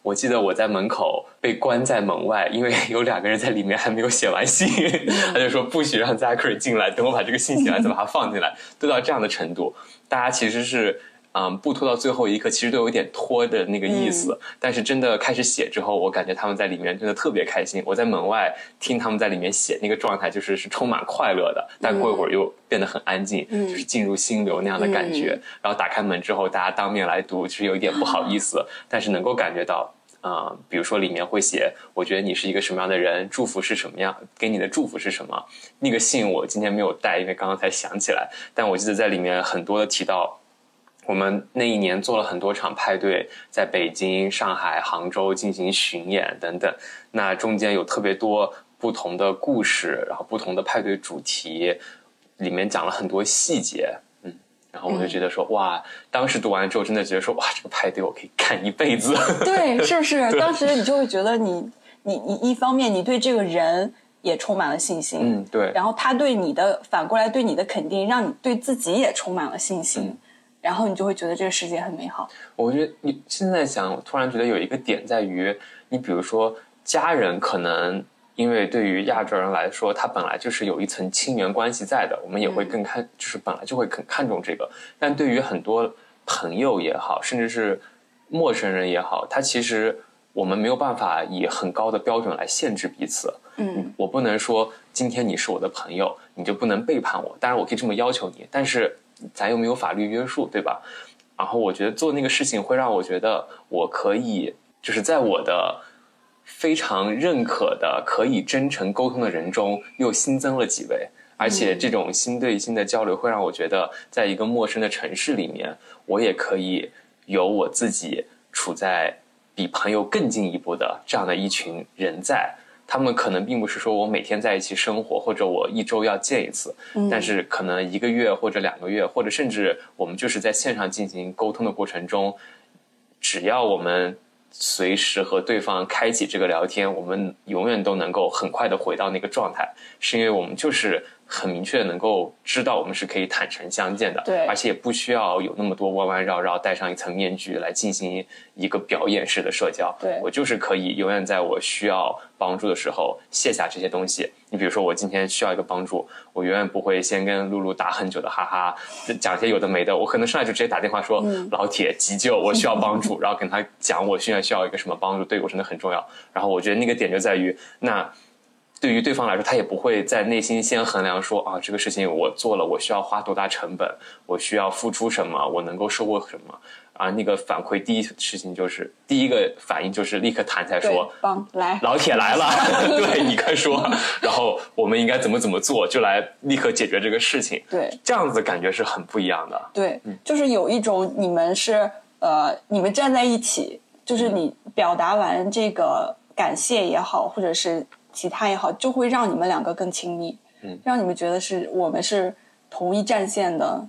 我记得我在门口被关在门外，因为有两个人在里面还没有写完信，他就说不许让 Zachary 进来，等我把这个信写完再把它放进来，都到这样的程度，大家其实是。嗯，不拖到最后一刻，其实都有一点拖的那个意思。但是真的开始写之后，我感觉他们在里面真的特别开心。我在门外听他们在里面写，那个状态就是是充满快乐的。但过一会儿又变得很安静，就是进入心流那样的感觉。然后打开门之后，大家当面来读，其实有一点不好意思，但是能够感觉到。啊、比如说里面会写，我觉得你是一个什么样的人，祝福是什么样，给你的祝福是什么。那个信我今天没有带，因为刚刚才想起来。但我记得在里面很多的提到，我们那一年做了很多场派对，在北京、上海、杭州进行巡演等等。那中间有特别多不同的故事，然后不同的派对主题，里面讲了很多细节。嗯，然后我就觉得说，哇，当时读完之后，真的觉得说，哇，这个派对我可以干一辈子。对，是不是？当时你就会觉得你，你，你一方面你对这个人也充满了信心，嗯，对。然后他对你的反过来对你的肯定，让你对自己也充满了信心，然后你就会觉得这个世界很美好。我觉得你现在想，我突然觉得有一个点在于，你比如说家人可能。因为对于亚洲人来说，他本来就是有一层亲缘关系在的，我们也会更看，就是本来就会更看重这个。但对于很多朋友也好，甚至是陌生人也好，他其实我们没有办法以很高的标准来限制彼此。嗯，我不能说今天你是我的朋友，你就不能背叛我。当然，我可以这么要求你，但是咱又没有法律约束，对吧？然后我觉得做那个事情会让我觉得我可以，就是在我的。非常认可的、可以真诚沟通的人中，又新增了几位，而且这种心对心的交流会让我觉得，在一个陌生的城市里面，我也可以有我自己处在比朋友更进一步的这样的一群人在。他们可能并不是说我每天在一起生活，或者我一周要见一次，但是可能一个月或者两个月，或者甚至我们就是在线上进行沟通的过程中，只要我们。随时和对方开启这个聊天，我们永远都能够很快的回到那个状态，是因为我们就是很明确的能够知道我们是可以坦诚相见的，对，而且也不需要有那么多弯弯绕绕，戴上一层面具来进行一个表演式的社交，对我就是可以永远在我需要帮助的时候卸下这些东西。你比如说，我今天需要一个帮助，我永远不会先跟露露打很久的哈哈，讲些有的没的。我可能上来就直接打电话说：“老铁，急救，我需要帮助。”然后跟他讲我现在需要一个什么帮助，对我真的很重要。然后我觉得那个点就在于，那对于对方来说，他也不会在内心先衡量说啊，这个事情我做了，我需要花多大成本，我需要付出什么，我能够收获什么。啊，那个反馈第一事情就是第一个反应就是立刻弹起来说，帮来老铁来了，对你快说，然后我们应该怎么怎么做，就来立刻解决这个事情。对，这样子感觉是很不一样的。对，就是有一种你们是呃，你们站在一起，就是你表达完这个感谢也好，或者是其他也好，就会让你们两个更亲密，嗯，让你们觉得是我们是同一战线的。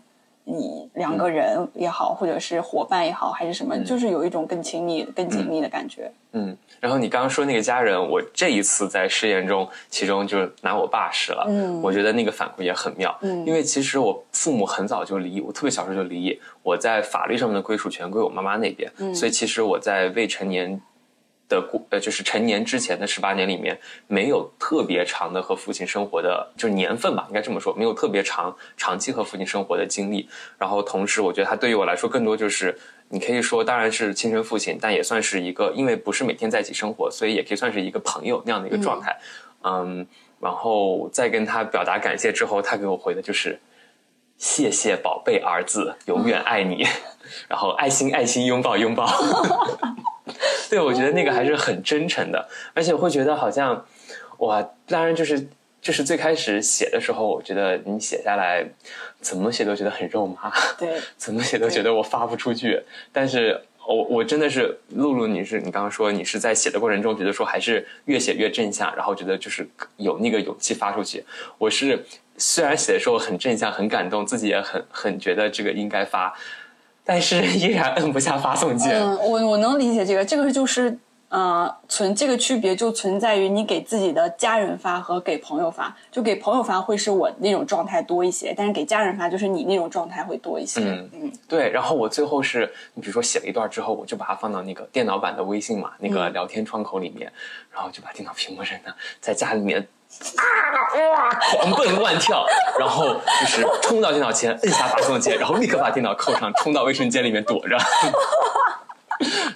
你两个人也好，或者是伙伴也好，还是什么，就是有一种更亲密、更紧密的感觉。嗯，然后你刚刚说那个家人，我这一次在试验中，其中就是拿我爸试了。嗯，我觉得那个反馈也很妙。嗯，因为其实我父母很早就离异，我特别小时候就离异，我在法律上面的归属权归我妈妈那边，嗯，所以其实我在未成年。的过呃，就是成年之前的十八年里面，没有特别长的和父亲生活的，就是年份吧，应该这么说，没有特别长长期和父亲生活的经历。然后同时，我觉得他对于我来说，更多就是你可以说，当然是亲生父亲，但也算是一个，因为不是每天在一起生活，所以也可以算是一个朋友那样的一个状态。嗯，然后在跟他表达感谢之后，他给我回的就是。谢谢宝贝儿子，永远爱你，然后爱心爱心拥抱拥抱。对，我觉得那个还是很真诚的，而且我会觉得好像，哇，当然就是就是最开始写的时候，我觉得你写下来怎么写都觉得很肉麻，对，怎么写都觉得我发不出去。但是我我真的是露露，你是你刚刚说你是在写的过程中觉得说还是越写越正向，然后觉得就是有那个勇气发出去。我是虽然写的时候很正向，很感动，自己也很很觉得这个应该发。但是依然摁不下发送键。嗯，我我能理解这个，这个就是呃存这个区别就存在于你给自己的家人发和给朋友发，就给朋友发会是我那种状态多一些，但是给家人发就是你那种状态会多一些。嗯嗯，对。然后我最后是你比如说写了一段之后，我就把它放到那个电脑版的微信嘛，那个聊天窗口里面，然后就把电脑屏幕扔了，在家里面。啊哇！狂奔乱跳，然后就是冲到电脑前，摁下发送键，然后立刻把电脑扣上，冲到卫生间里面躲着。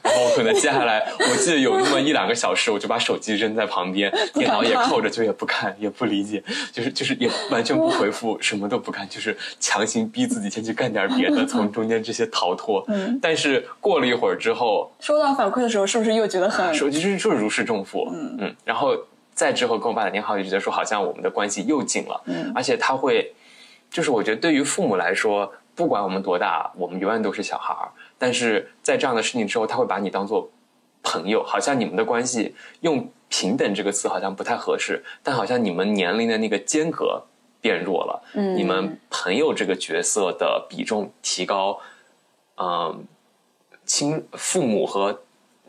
然后可能接下来，我记得有那么一两个小时，我就把手机扔在旁边，电脑也扣着，就也不看，也不理解，就是就是也完全不回复，什么都不干，就是强行逼自己先去干点别的，从中间这些逃脱。嗯。但是过了一会儿之后，收到反馈的时候，是不是又觉得很？手机就是就是如释重负。嗯嗯。然后。再之后跟我爸打电话，就觉得说好像我们的关系又近了，嗯，而且他会，就是我觉得对于父母来说，不管我们多大，我们永远都是小孩儿。但是在这样的事情之后，他会把你当做朋友，好像你们的关系用平等这个词好像不太合适，但好像你们年龄的那个间隔变弱了，嗯，你们朋友这个角色的比重提高，嗯，亲父母和。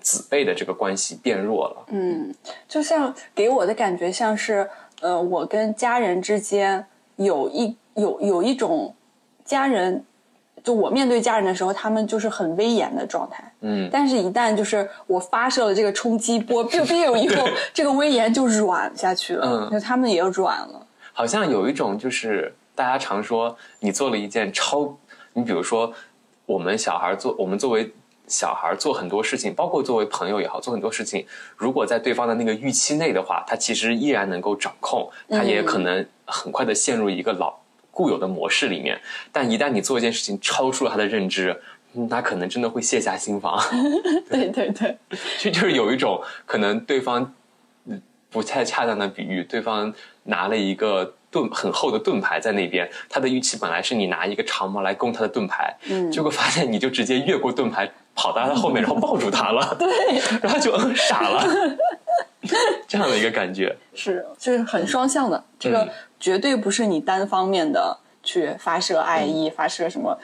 子辈的这个关系变弱了。嗯，就像给我的感觉像是，呃，我跟家人之间有一有有一种家人，就我面对家人的时候，他们就是很威严的状态。嗯，但是，一旦就是我发射了这个冲击波，biu biu 以后，这个威严就软下去了。嗯，就他们也软了。好像有一种就是大家常说，你做了一件超，你比如说我们小孩做，我们作为。小孩做很多事情，包括作为朋友也好，做很多事情，如果在对方的那个预期内的话，他其实依然能够掌控，他也可能很快的陷入一个老固有的模式里面。但一旦你做一件事情超出了他的认知，他可能真的会卸下心防。对 对对，这就是有一种可能对方不太恰当的比喻，对方拿了一个。盾很厚的盾牌在那边，他的预期本来是你拿一个长矛来攻他的盾牌，嗯，结果发现你就直接越过盾牌跑到他后面，然后抱住他了，对，然后就嗯傻了，这样的一个感觉。是，就是很双向的，这个绝对不是你单方面的去发射爱意，发射什么，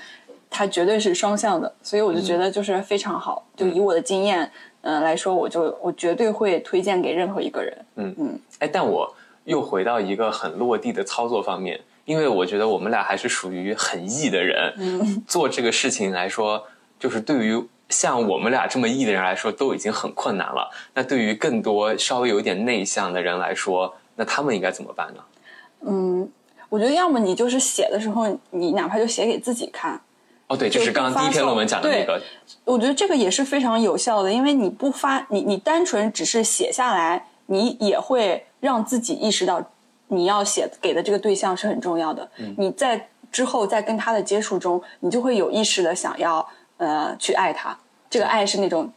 它绝对是双向的，所以我就觉得就是非常好，就以我的经验，嗯来说，我就我绝对会推荐给任何一个人，嗯。嗯，哎，但我。又回到一个很落地的操作方面，因为我觉得我们俩还是属于很易的人，做这个事情来说，就是对于像我们俩这么易的人来说，都已经很困难了。那对于更多稍微有一点内向的人来说，那他们应该怎么办呢？嗯，我觉得要么你就是写的时候，你哪怕就写给自己看。哦，对，就是刚刚第一篇论文讲的那个。我觉得这个也是非常有效的，因为你不发，你你单纯只是写下来，你也会。让自己意识到，你要写给的这个对象是很重要的。你在之后在跟他的接触中，你就会有意识的想要呃去爱他。这个爱是那种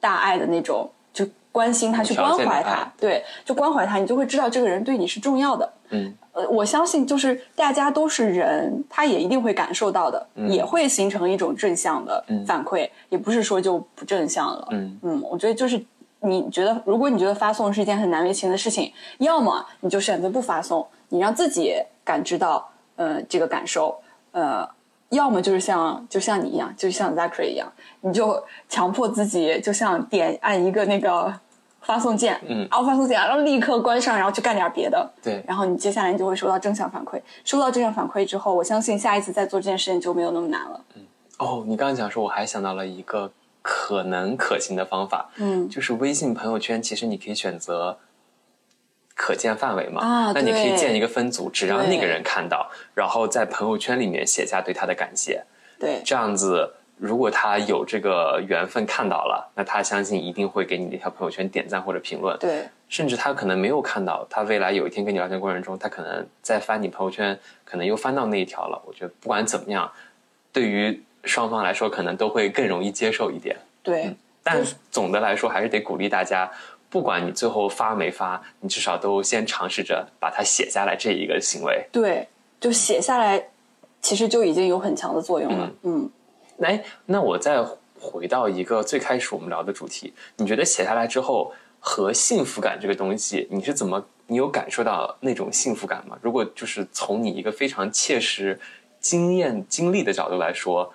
大爱的那种，就关心他，去关怀他。对，就关怀他，你就会知道这个人对你是重要的。嗯，呃，我相信就是大家都是人，他也一定会感受到的，也会形成一种正向的反馈，也不是说就不正向了。嗯嗯，我觉得就是。你觉得，如果你觉得发送是一件很难为情的事情，要么你就选择不发送，你让自己感知到，呃，这个感受，呃，要么就是像就像你一样，就像 Zachary 一样，你就强迫自己，就像点按一个那个发送键，嗯，然后发送键，然后立刻关上，然后去干点别的，对，然后你接下来你就会收到正向反馈，收到正向反馈之后，我相信下一次再做这件事情就没有那么难了。嗯，哦，你刚刚讲说，我还想到了一个。可能可行的方法，嗯，就是微信朋友圈，其实你可以选择可见范围嘛，啊，那你可以建一个分组，只让那个人看到，然后在朋友圈里面写下对他的感谢，对，这样子如果他有这个缘分看到了，那他相信一定会给你那条朋友圈点赞或者评论。对，甚至他可能没有看到，他未来有一天跟你聊天过程中，他可能在翻你朋友圈，可能又翻到那一条了。我觉得不管怎么样，对于双方来说，可能都会更容易接受一点。对，但总的来说，还是得鼓励大家，不管你最后发没发，你至少都先尝试着把它写下来这一个行为。对，就写下来，其实就已经有很强的作用了。嗯，哎，那我再回到一个最开始我们聊的主题，你觉得写下来之后和幸福感这个东西，你是怎么，你有感受到那种幸福感吗？如果就是从你一个非常切实经验经历的角度来说，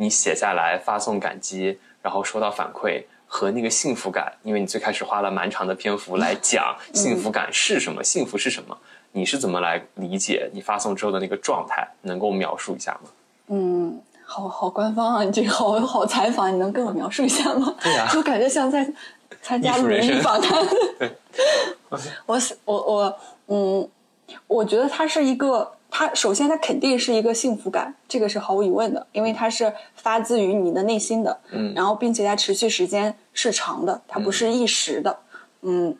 你写下来发送感激，然后收到反馈。和那个幸福感，因为你最开始花了蛮长的篇幅来 讲幸福感是什么，幸福是什么，你是怎么来理解你发送之后的那个状态？能够描述一下吗？嗯，好好官方啊，你这个好好采访，你能跟我描述一下吗？对呀就感觉像在参加伦理访谈。对，我我我嗯，我觉得它是一个，它首先它肯定是一个幸福感，这个是毫无疑问的，因为它是发自于你的内心的，嗯。然后并且它持续时间是长的，它不是一时的，嗯，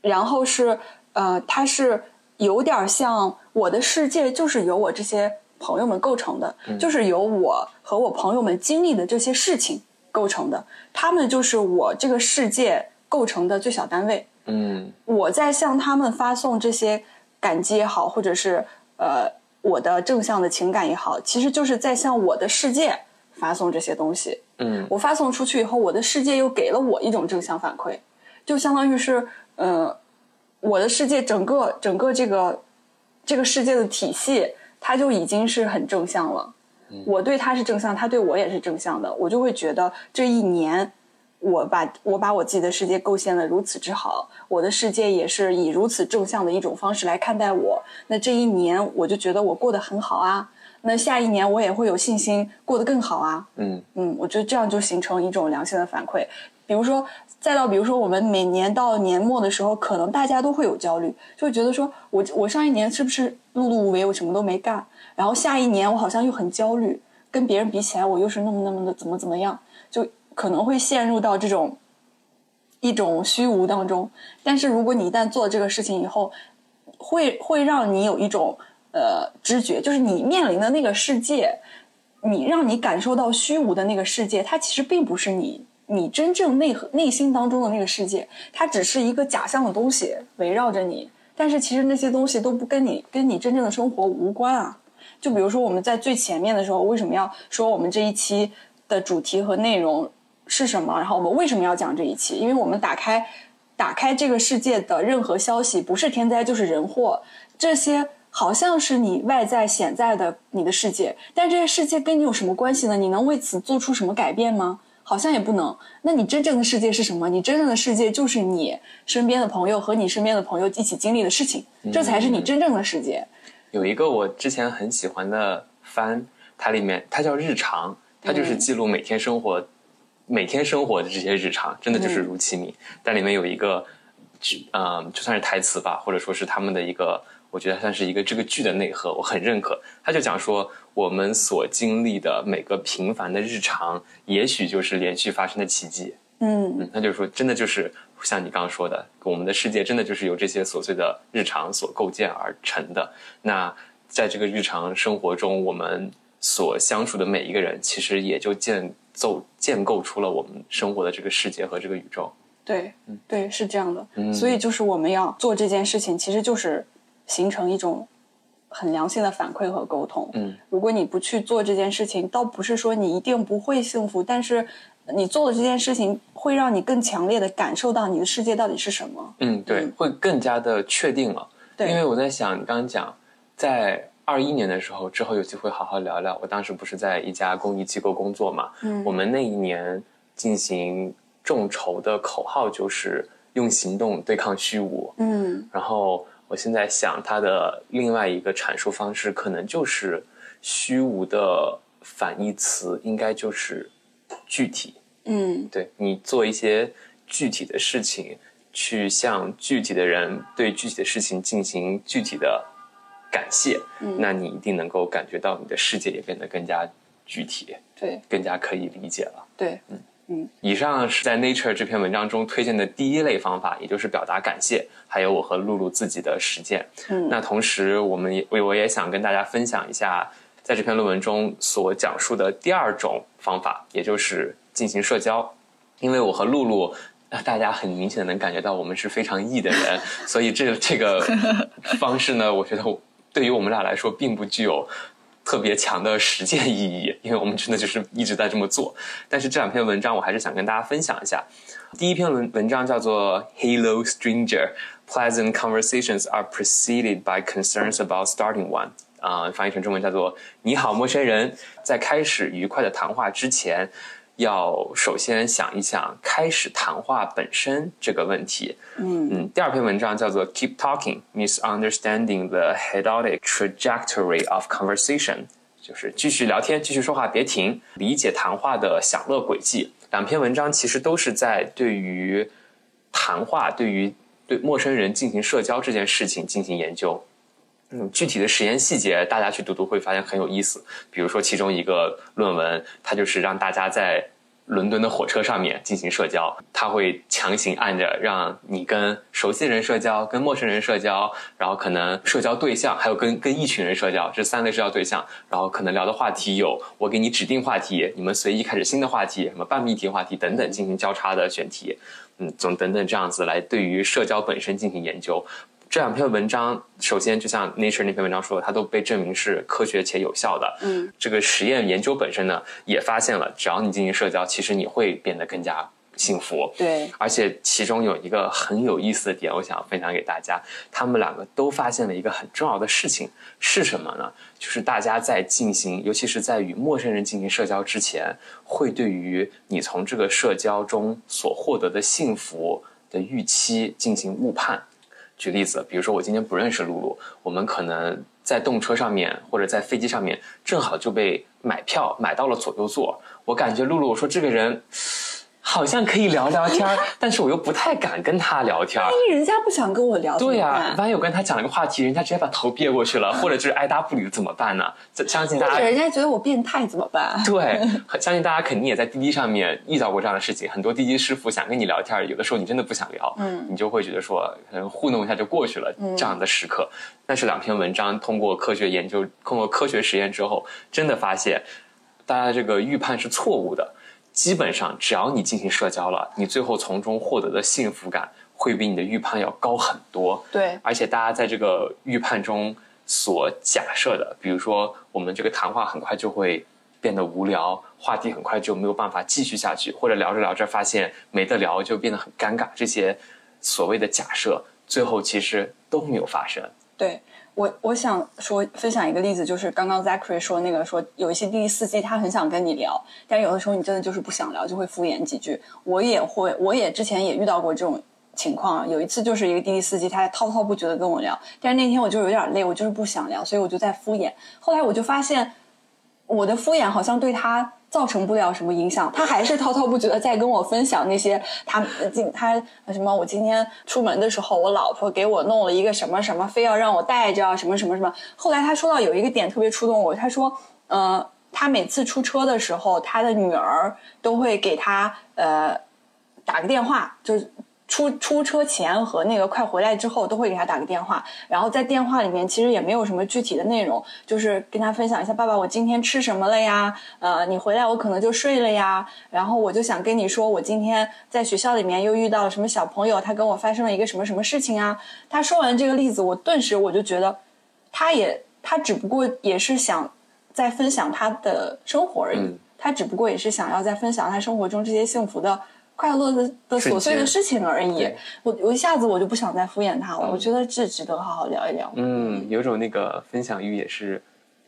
然后是呃，它是有点像我的世界就是由我这些朋友们构成的，就是由我和我朋友们经历的这些事情构成的，他们就是我这个世界构成的最小单位。嗯。我在向他们发送这些感激也好，或者是呃我的正向的情感也好，其实就是在向我的世界发送这些东西。嗯我发送出去以后，我的世界又给了我一种正向反馈，就相当于是呃我的世界整个整个这个这个世界的体系，它就已经是很正向了。我对他是正向，他对我也是正向的，我就会觉得这一年我把我把我自己的世界构建的如此之好，我的世界也是以如此正向的一种方式来看待我。那这一年我就觉得我过得很好啊，那下一年我也会有信心过得更好啊。嗯嗯，我觉得这样就形成一种良性的反馈。比如说，再到比如说我们每年到年末的时候，可能大家都会有焦虑，就会觉得说我我上一年是不是碌碌无为，我什么都没干，然后下一年我好像又很焦虑，跟别人比起来我又是那么那么的怎么怎么样，就可能会陷入到这种一种虚无当中。但是如果你一旦做这个事情以后，会会让你有一种呃知觉，就是你面临的那个世界，你让你感受到虚无的那个世界，它其实并不是你你真正内核内心当中的那个世界，它只是一个假象的东西围绕着你。但是其实那些东西都不跟你跟你真正的生活无关啊。就比如说我们在最前面的时候，为什么要说我们这一期的主题和内容是什么？然后我们为什么要讲这一期？因为我们打开打开这个世界的任何消息，不是天灾就是人祸，这些好像是你外在显在的你的世界，但这些世界跟你有什么关系呢？你能为此做出什么改变吗？好像也不能。那你真正的世界是什么？你真正的世界就是你身边的朋友和你身边的朋友一起经历的事情，这才是你真正的世界。有一个我之前很喜欢的番，它里面它叫日常，它就是记录每天生活、每天生活的这些日常，真的就是如其名。但里面有一个剧，嗯、就算是台词吧，或者说是他们的一个，我觉得算是一个这个剧的内核，我很认可。他就讲说，我们所经历的每个平凡的日常，也许就是连续发生的奇迹。嗯嗯，那就是说，真的就是像你刚刚说的，我们的世界真的就是由这些琐碎的日常所构建而成的。那在这个日常生活中，我们所相处的每一个人，其实也就建构建构出了我们生活的这个世界和这个宇宙。对，对，是这样的。嗯所以就是我们要做这件事情，其实就是形成一种很良性的反馈和沟通。嗯，如果你不去做这件事情，倒不是说你一定不会幸福，但是你做的这件事情会让你更强烈的感受到你的世界到底是什么。嗯，对，嗯会更加的确定了。对因为我在想，你刚刚讲，在二一年的时候，之后有机会好好聊聊。我当时不是在一家公益机构工作嘛，嗯我们那一年进行众筹的口号就是用行动对抗虚无。嗯然后我现在想，它的另外一个阐述方式，可能就是虚无的反义词，应该就是具体。嗯对你做一些具体的事情，去向具体的人对具体的事情进行具体的感谢，嗯那你一定能够感觉到你的世界也变得更加具体，对更加可以理解了。对，嗯以上是在 Nature 这篇文章中推荐的第一类方法，也就是表达感谢，还有我和露露自己的实践。嗯那同时，我们也我我也想跟大家分享一下，在这篇论文中所讲述的第二种方法，也就是进行社交。因为我和露露，呃大家很明显的能感觉到我们是非常 E 的人，所以这这个方式呢，我觉得对于我们俩来说并不具有特别强的实践意义，因为我们真的就是一直在这么做。但是这两篇文章我还是想跟大家分享一下。第一篇文文章叫做《Hello Stranger: Pleasant Conversations are preceded by concerns about starting one》。啊、翻译成中文叫做“你好，陌生人”。在开始愉快的谈话之前，要首先想一想开始谈话本身这个问题。嗯嗯，第二篇文章叫做 "Keep Talking: Misunderstanding the Hedonic Trajectory of Conversation"，就是继续聊天，继续说话，别停，理解谈话的享乐轨迹。两篇文章其实都是在对于谈话、对于对陌生人进行社交这件事情进行研究。嗯，具体的实验细节大家去读读会发现很有意思。比如说，其中一个论文，它就是让大家在伦敦的火车上面进行社交，它会强行按着让你跟熟悉人社交、跟陌生人社交，然后可能社交对象还有跟跟一群人社交，这三类社交对象，然后可能聊的话题有我给你指定话题，你们随意开始新的话题，什么半命题话题等等进行交叉的选题，嗯，总等等这样子来对于社交本身进行研究。这两篇文章，首先就像 Nature 那篇文章说的，它都被证明是科学且有效的。嗯，这个实验研究本身呢，也发现了，只要你进行社交，其实你会变得更加幸福。对，而且其中有一个很有意思的点，我想分享给大家。他们两个都发现了一个很重要的事情是什么呢？就是大家在进行，尤其是在与陌生人进行社交之前，会对于你从这个社交中所获得的幸福的预期进行误判。举例子，比如说我今天不认识露露，我们可能在动车上面或者在飞机上面，正好就被买票买到了左右座。我感觉露露，我说这个人好像可以聊聊天儿，但是我又不太敢跟他聊天儿。万一人家不想跟我聊，对呀、呀、万一我跟他讲了个话题，人家直接把头别过去了，或者就是爱答不理，怎么办呢？这相信大家人家觉得我变态怎么办？对，相信大家肯定也在滴滴上面遇到过这样的事情。很多滴滴师傅想跟你聊天，有的时候你真的不想聊，嗯你就会觉得说，可能糊弄一下就过去了。这样的时刻，但是两篇文章通过科学研究，通过科学实验之后，真的发现大家这个预判是错误的。基本上，只要你进行社交了，你最后从中获得的幸福感会比你的预判要高很多。对，而且大家在这个预判中所假设的，比如说我们这个谈话很快就会变得无聊，话题很快就没有办法继续下去，或者聊着聊着发现没得聊就变得很尴尬，这些所谓的假设，最后其实都没有发生。对我，我想说分享一个例子，就是刚刚 Zachary 说那个说有一些滴滴司机他很想跟你聊，但有的时候你真的就是不想聊，就会敷衍几句。我也会，我也之前也遇到过这种情况。有一次就是一个滴滴司机，他滔滔不绝的跟我聊，但是那天我就有点累，我就是不想聊，所以我就在敷衍。后来我就发现，我的敷衍好像对他造成不了什么影响，他还是滔滔不绝的在跟我分享那些他今他什么我今天出门的时候，我老婆给我弄了一个什么什么，非要让我带着什么什么什么。后来他说到有一个点特别触动我，他说，呃，他每次出车的时候，他的女儿都会给他呃打个电话，就是。出出车前和那个快回来之后都会给他打个电话，然后在电话里面其实也没有什么具体的内容，就是跟他分享一下爸爸我今天吃什么了呀，呃你回来我可能就睡了呀，然后我就想跟你说我今天在学校里面又遇到了什么小朋友，他跟我发生了一个什么什么事情啊。他说完这个例子，我顿时我就觉得，他也他只不过也是想在分享他的生活而已，嗯他只不过也是想要在分享他生活中这些幸福的。快乐的的琐碎的事情而已，我我一下子我就不想再敷衍他了。我觉得这值得好好聊一聊。嗯，有种那个分享欲也是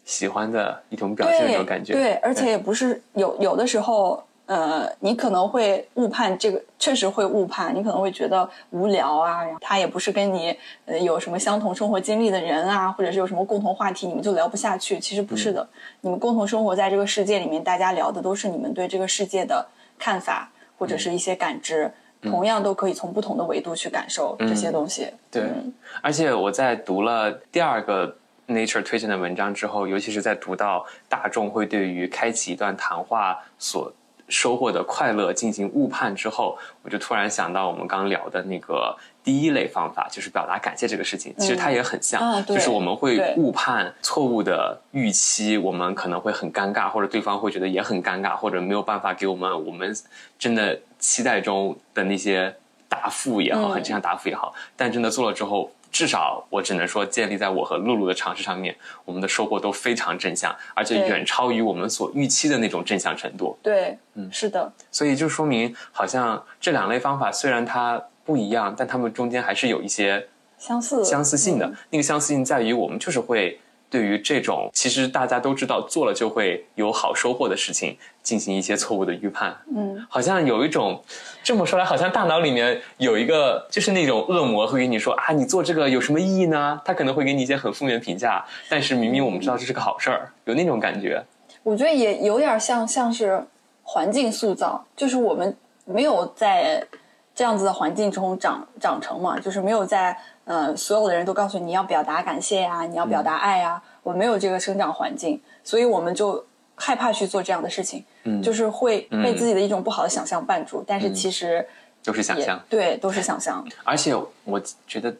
喜欢的一种表现的那种感觉。对，而且也不是有有的时候，呃，你可能会误判这个，确实会误判，你可能会觉得无聊啊，然后他也不是跟你呃有什么相同生活经历的人啊，或者是有什么共同话题，你们就聊不下去。其实不是的，你们共同生活在这个世界里面，大家聊的都是你们对这个世界的看法或者是一些感知。同样都可以从不同的维度去感受这些东西。对嗯而且我在读了第二个 Nature 推荐的文章之后，尤其是在读到大众会对于开启一段谈话所收获的快乐进行误判之后，我就突然想到我们刚聊的那个第一类方法，就是表达感谢这个事情。其实它也很像，啊就是我们会误判错误的预期，我们可能会很尴尬，或者对方会觉得也很尴尬，或者没有办法给我们我们真的期待中的那些答复也好，嗯很正向答复也好，但真的做了之后。至少我只能说，建立在我和露露的尝试上面，我们的收获都非常正向，而且远超于我们所预期的那种正向程度。对，嗯是的，所以就说明，好像这两类方法虽然它不一样，但它们中间还是有一些相似相似性的。嗯那个相似性在于，我们就是会对于这种其实大家都知道做了就会有好收获的事情进行一些错误的预判。嗯，好像有一种这么说来，好像大脑里面有一个就是那种恶魔会给你说啊，你做这个有什么意义呢？他可能会给你一些很负面的评价，但是明明我们知道这是个好事儿，有那种感觉。我觉得也有点像像是环境塑造，就是我们没有在这样子的环境中长长成嘛，就是没有在呃所有的人都告诉你要表达感谢呀、你要表达爱呀、我没有这个生长环境，所以我们就害怕去做这样的事情，嗯就是会被自己的一种不好的想象绊住，但是其实都是想象。对，都是想象，而且我觉得，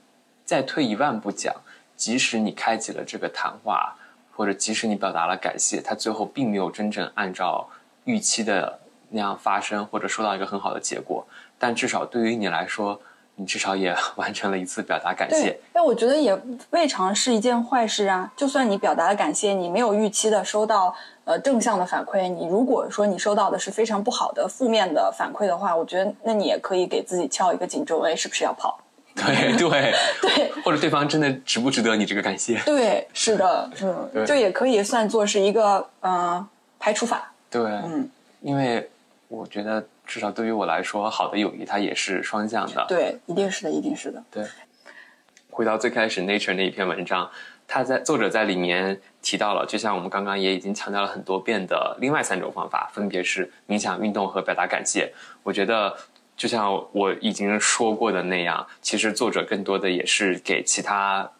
再退一万步讲，即使你开启了这个谈话，或者即使你表达了感谢，它最后并没有真正按照预期的那样发生，或者收到一个很好的结果，但至少对于你来说，你至少也 完成了一次表达感谢对。，但我觉得也未尝是一件坏事啊。就算你表达了感谢，你没有预期的收到呃正向的反馈，你如果说你收到的是非常不好的负面的反馈的话，我觉得那你也可以给自己敲一个警钟，哎，是不是要跑？对 对，对 或者对方真的值不值得你这个感谢？对，是的，对嗯，就也可以算作是一个呃排除法，对，嗯，因为我觉得至少对于我来说，好的友谊它也是双向的。对，一定是的，一定是的，对，回到最开始 Nature 那一篇文章，他在作者在里面提到了，就像我们刚刚也已经强调了很多遍的另外三种方法，分别是冥想、运动和表达感谢。我觉得。就像我已经说过的那样，其实作者更多的也是给其他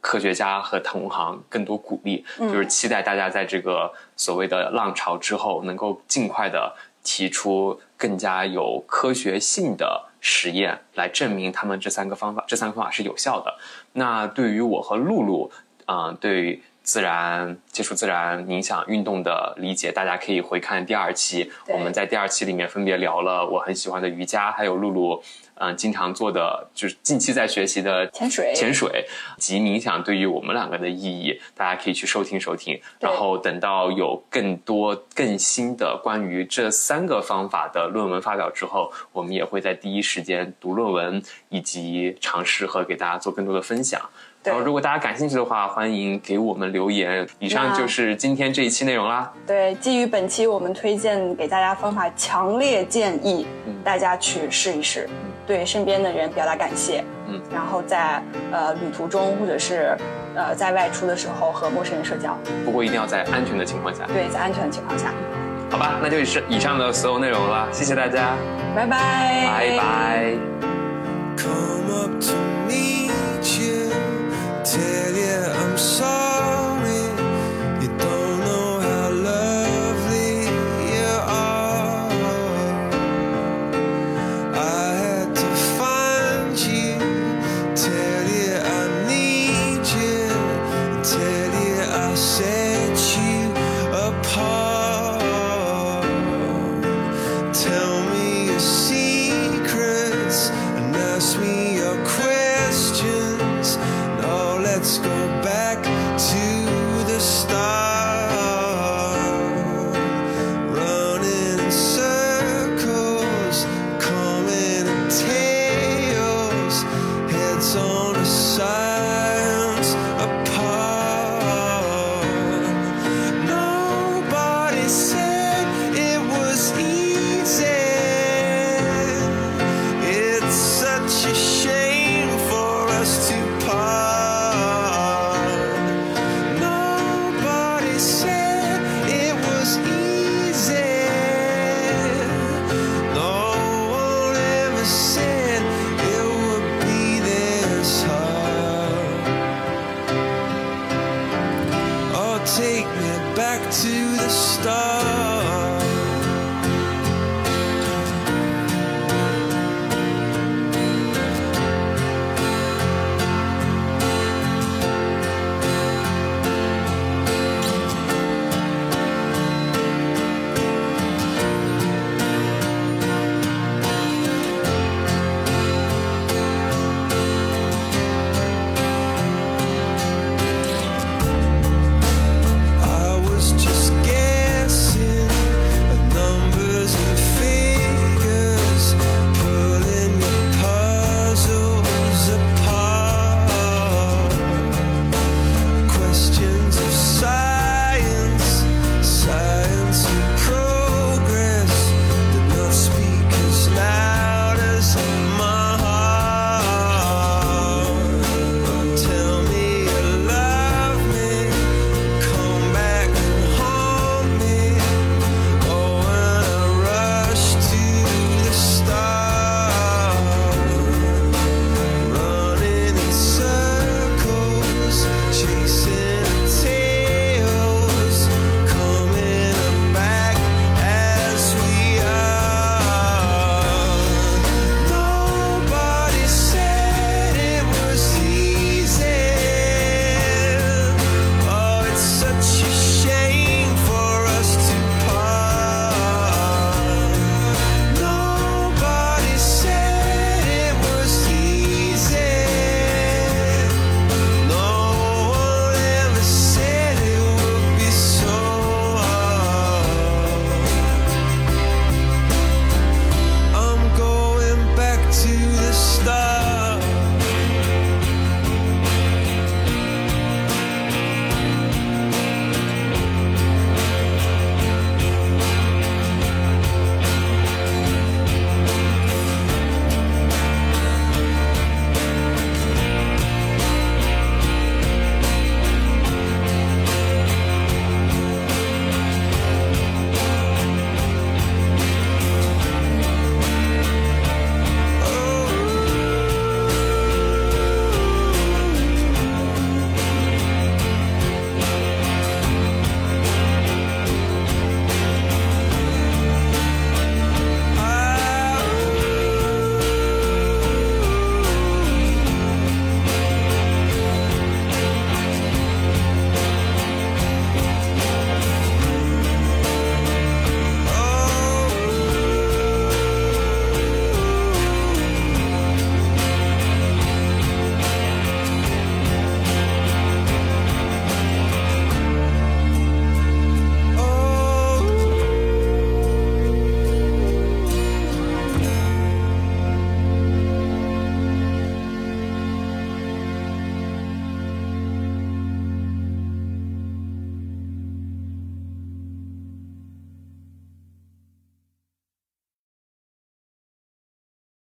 科学家和同行更多鼓励，就是期待大家在这个所谓的浪潮之后，能够尽快的提出更加有科学性的实验来证明他们这三个方法，这三个方法是有效的。那对于我和露露，嗯、对于自然接触自然冥想运动的理解，大家可以回看第二期，我们在第二期里面分别聊了我很喜欢的瑜伽，还有露露。嗯，经常做的就是近期在学习的潜水潜水及冥想对于我们两个的意义，大家可以去收听收听。然后等到有更多更新的关于这三个方法的论文发表之后，我们也会在第一时间读论文，以及尝试和给大家做更多的分享。对。然后，如果大家感兴趣的话，欢迎给我们留言。以上就是今天这一期内容啦。对，基于本期我们推荐给大家方法，强烈建议大家去试一试，对身边的人表达感谢，嗯，然后在呃旅途中或者是呃在外出的时候和陌生人社交，不过一定要在安全的情况下，对，在安全的情况下，好吧？那就是以上的所有内容了，谢谢大家，拜拜，拜拜。Tell you I'm sorry.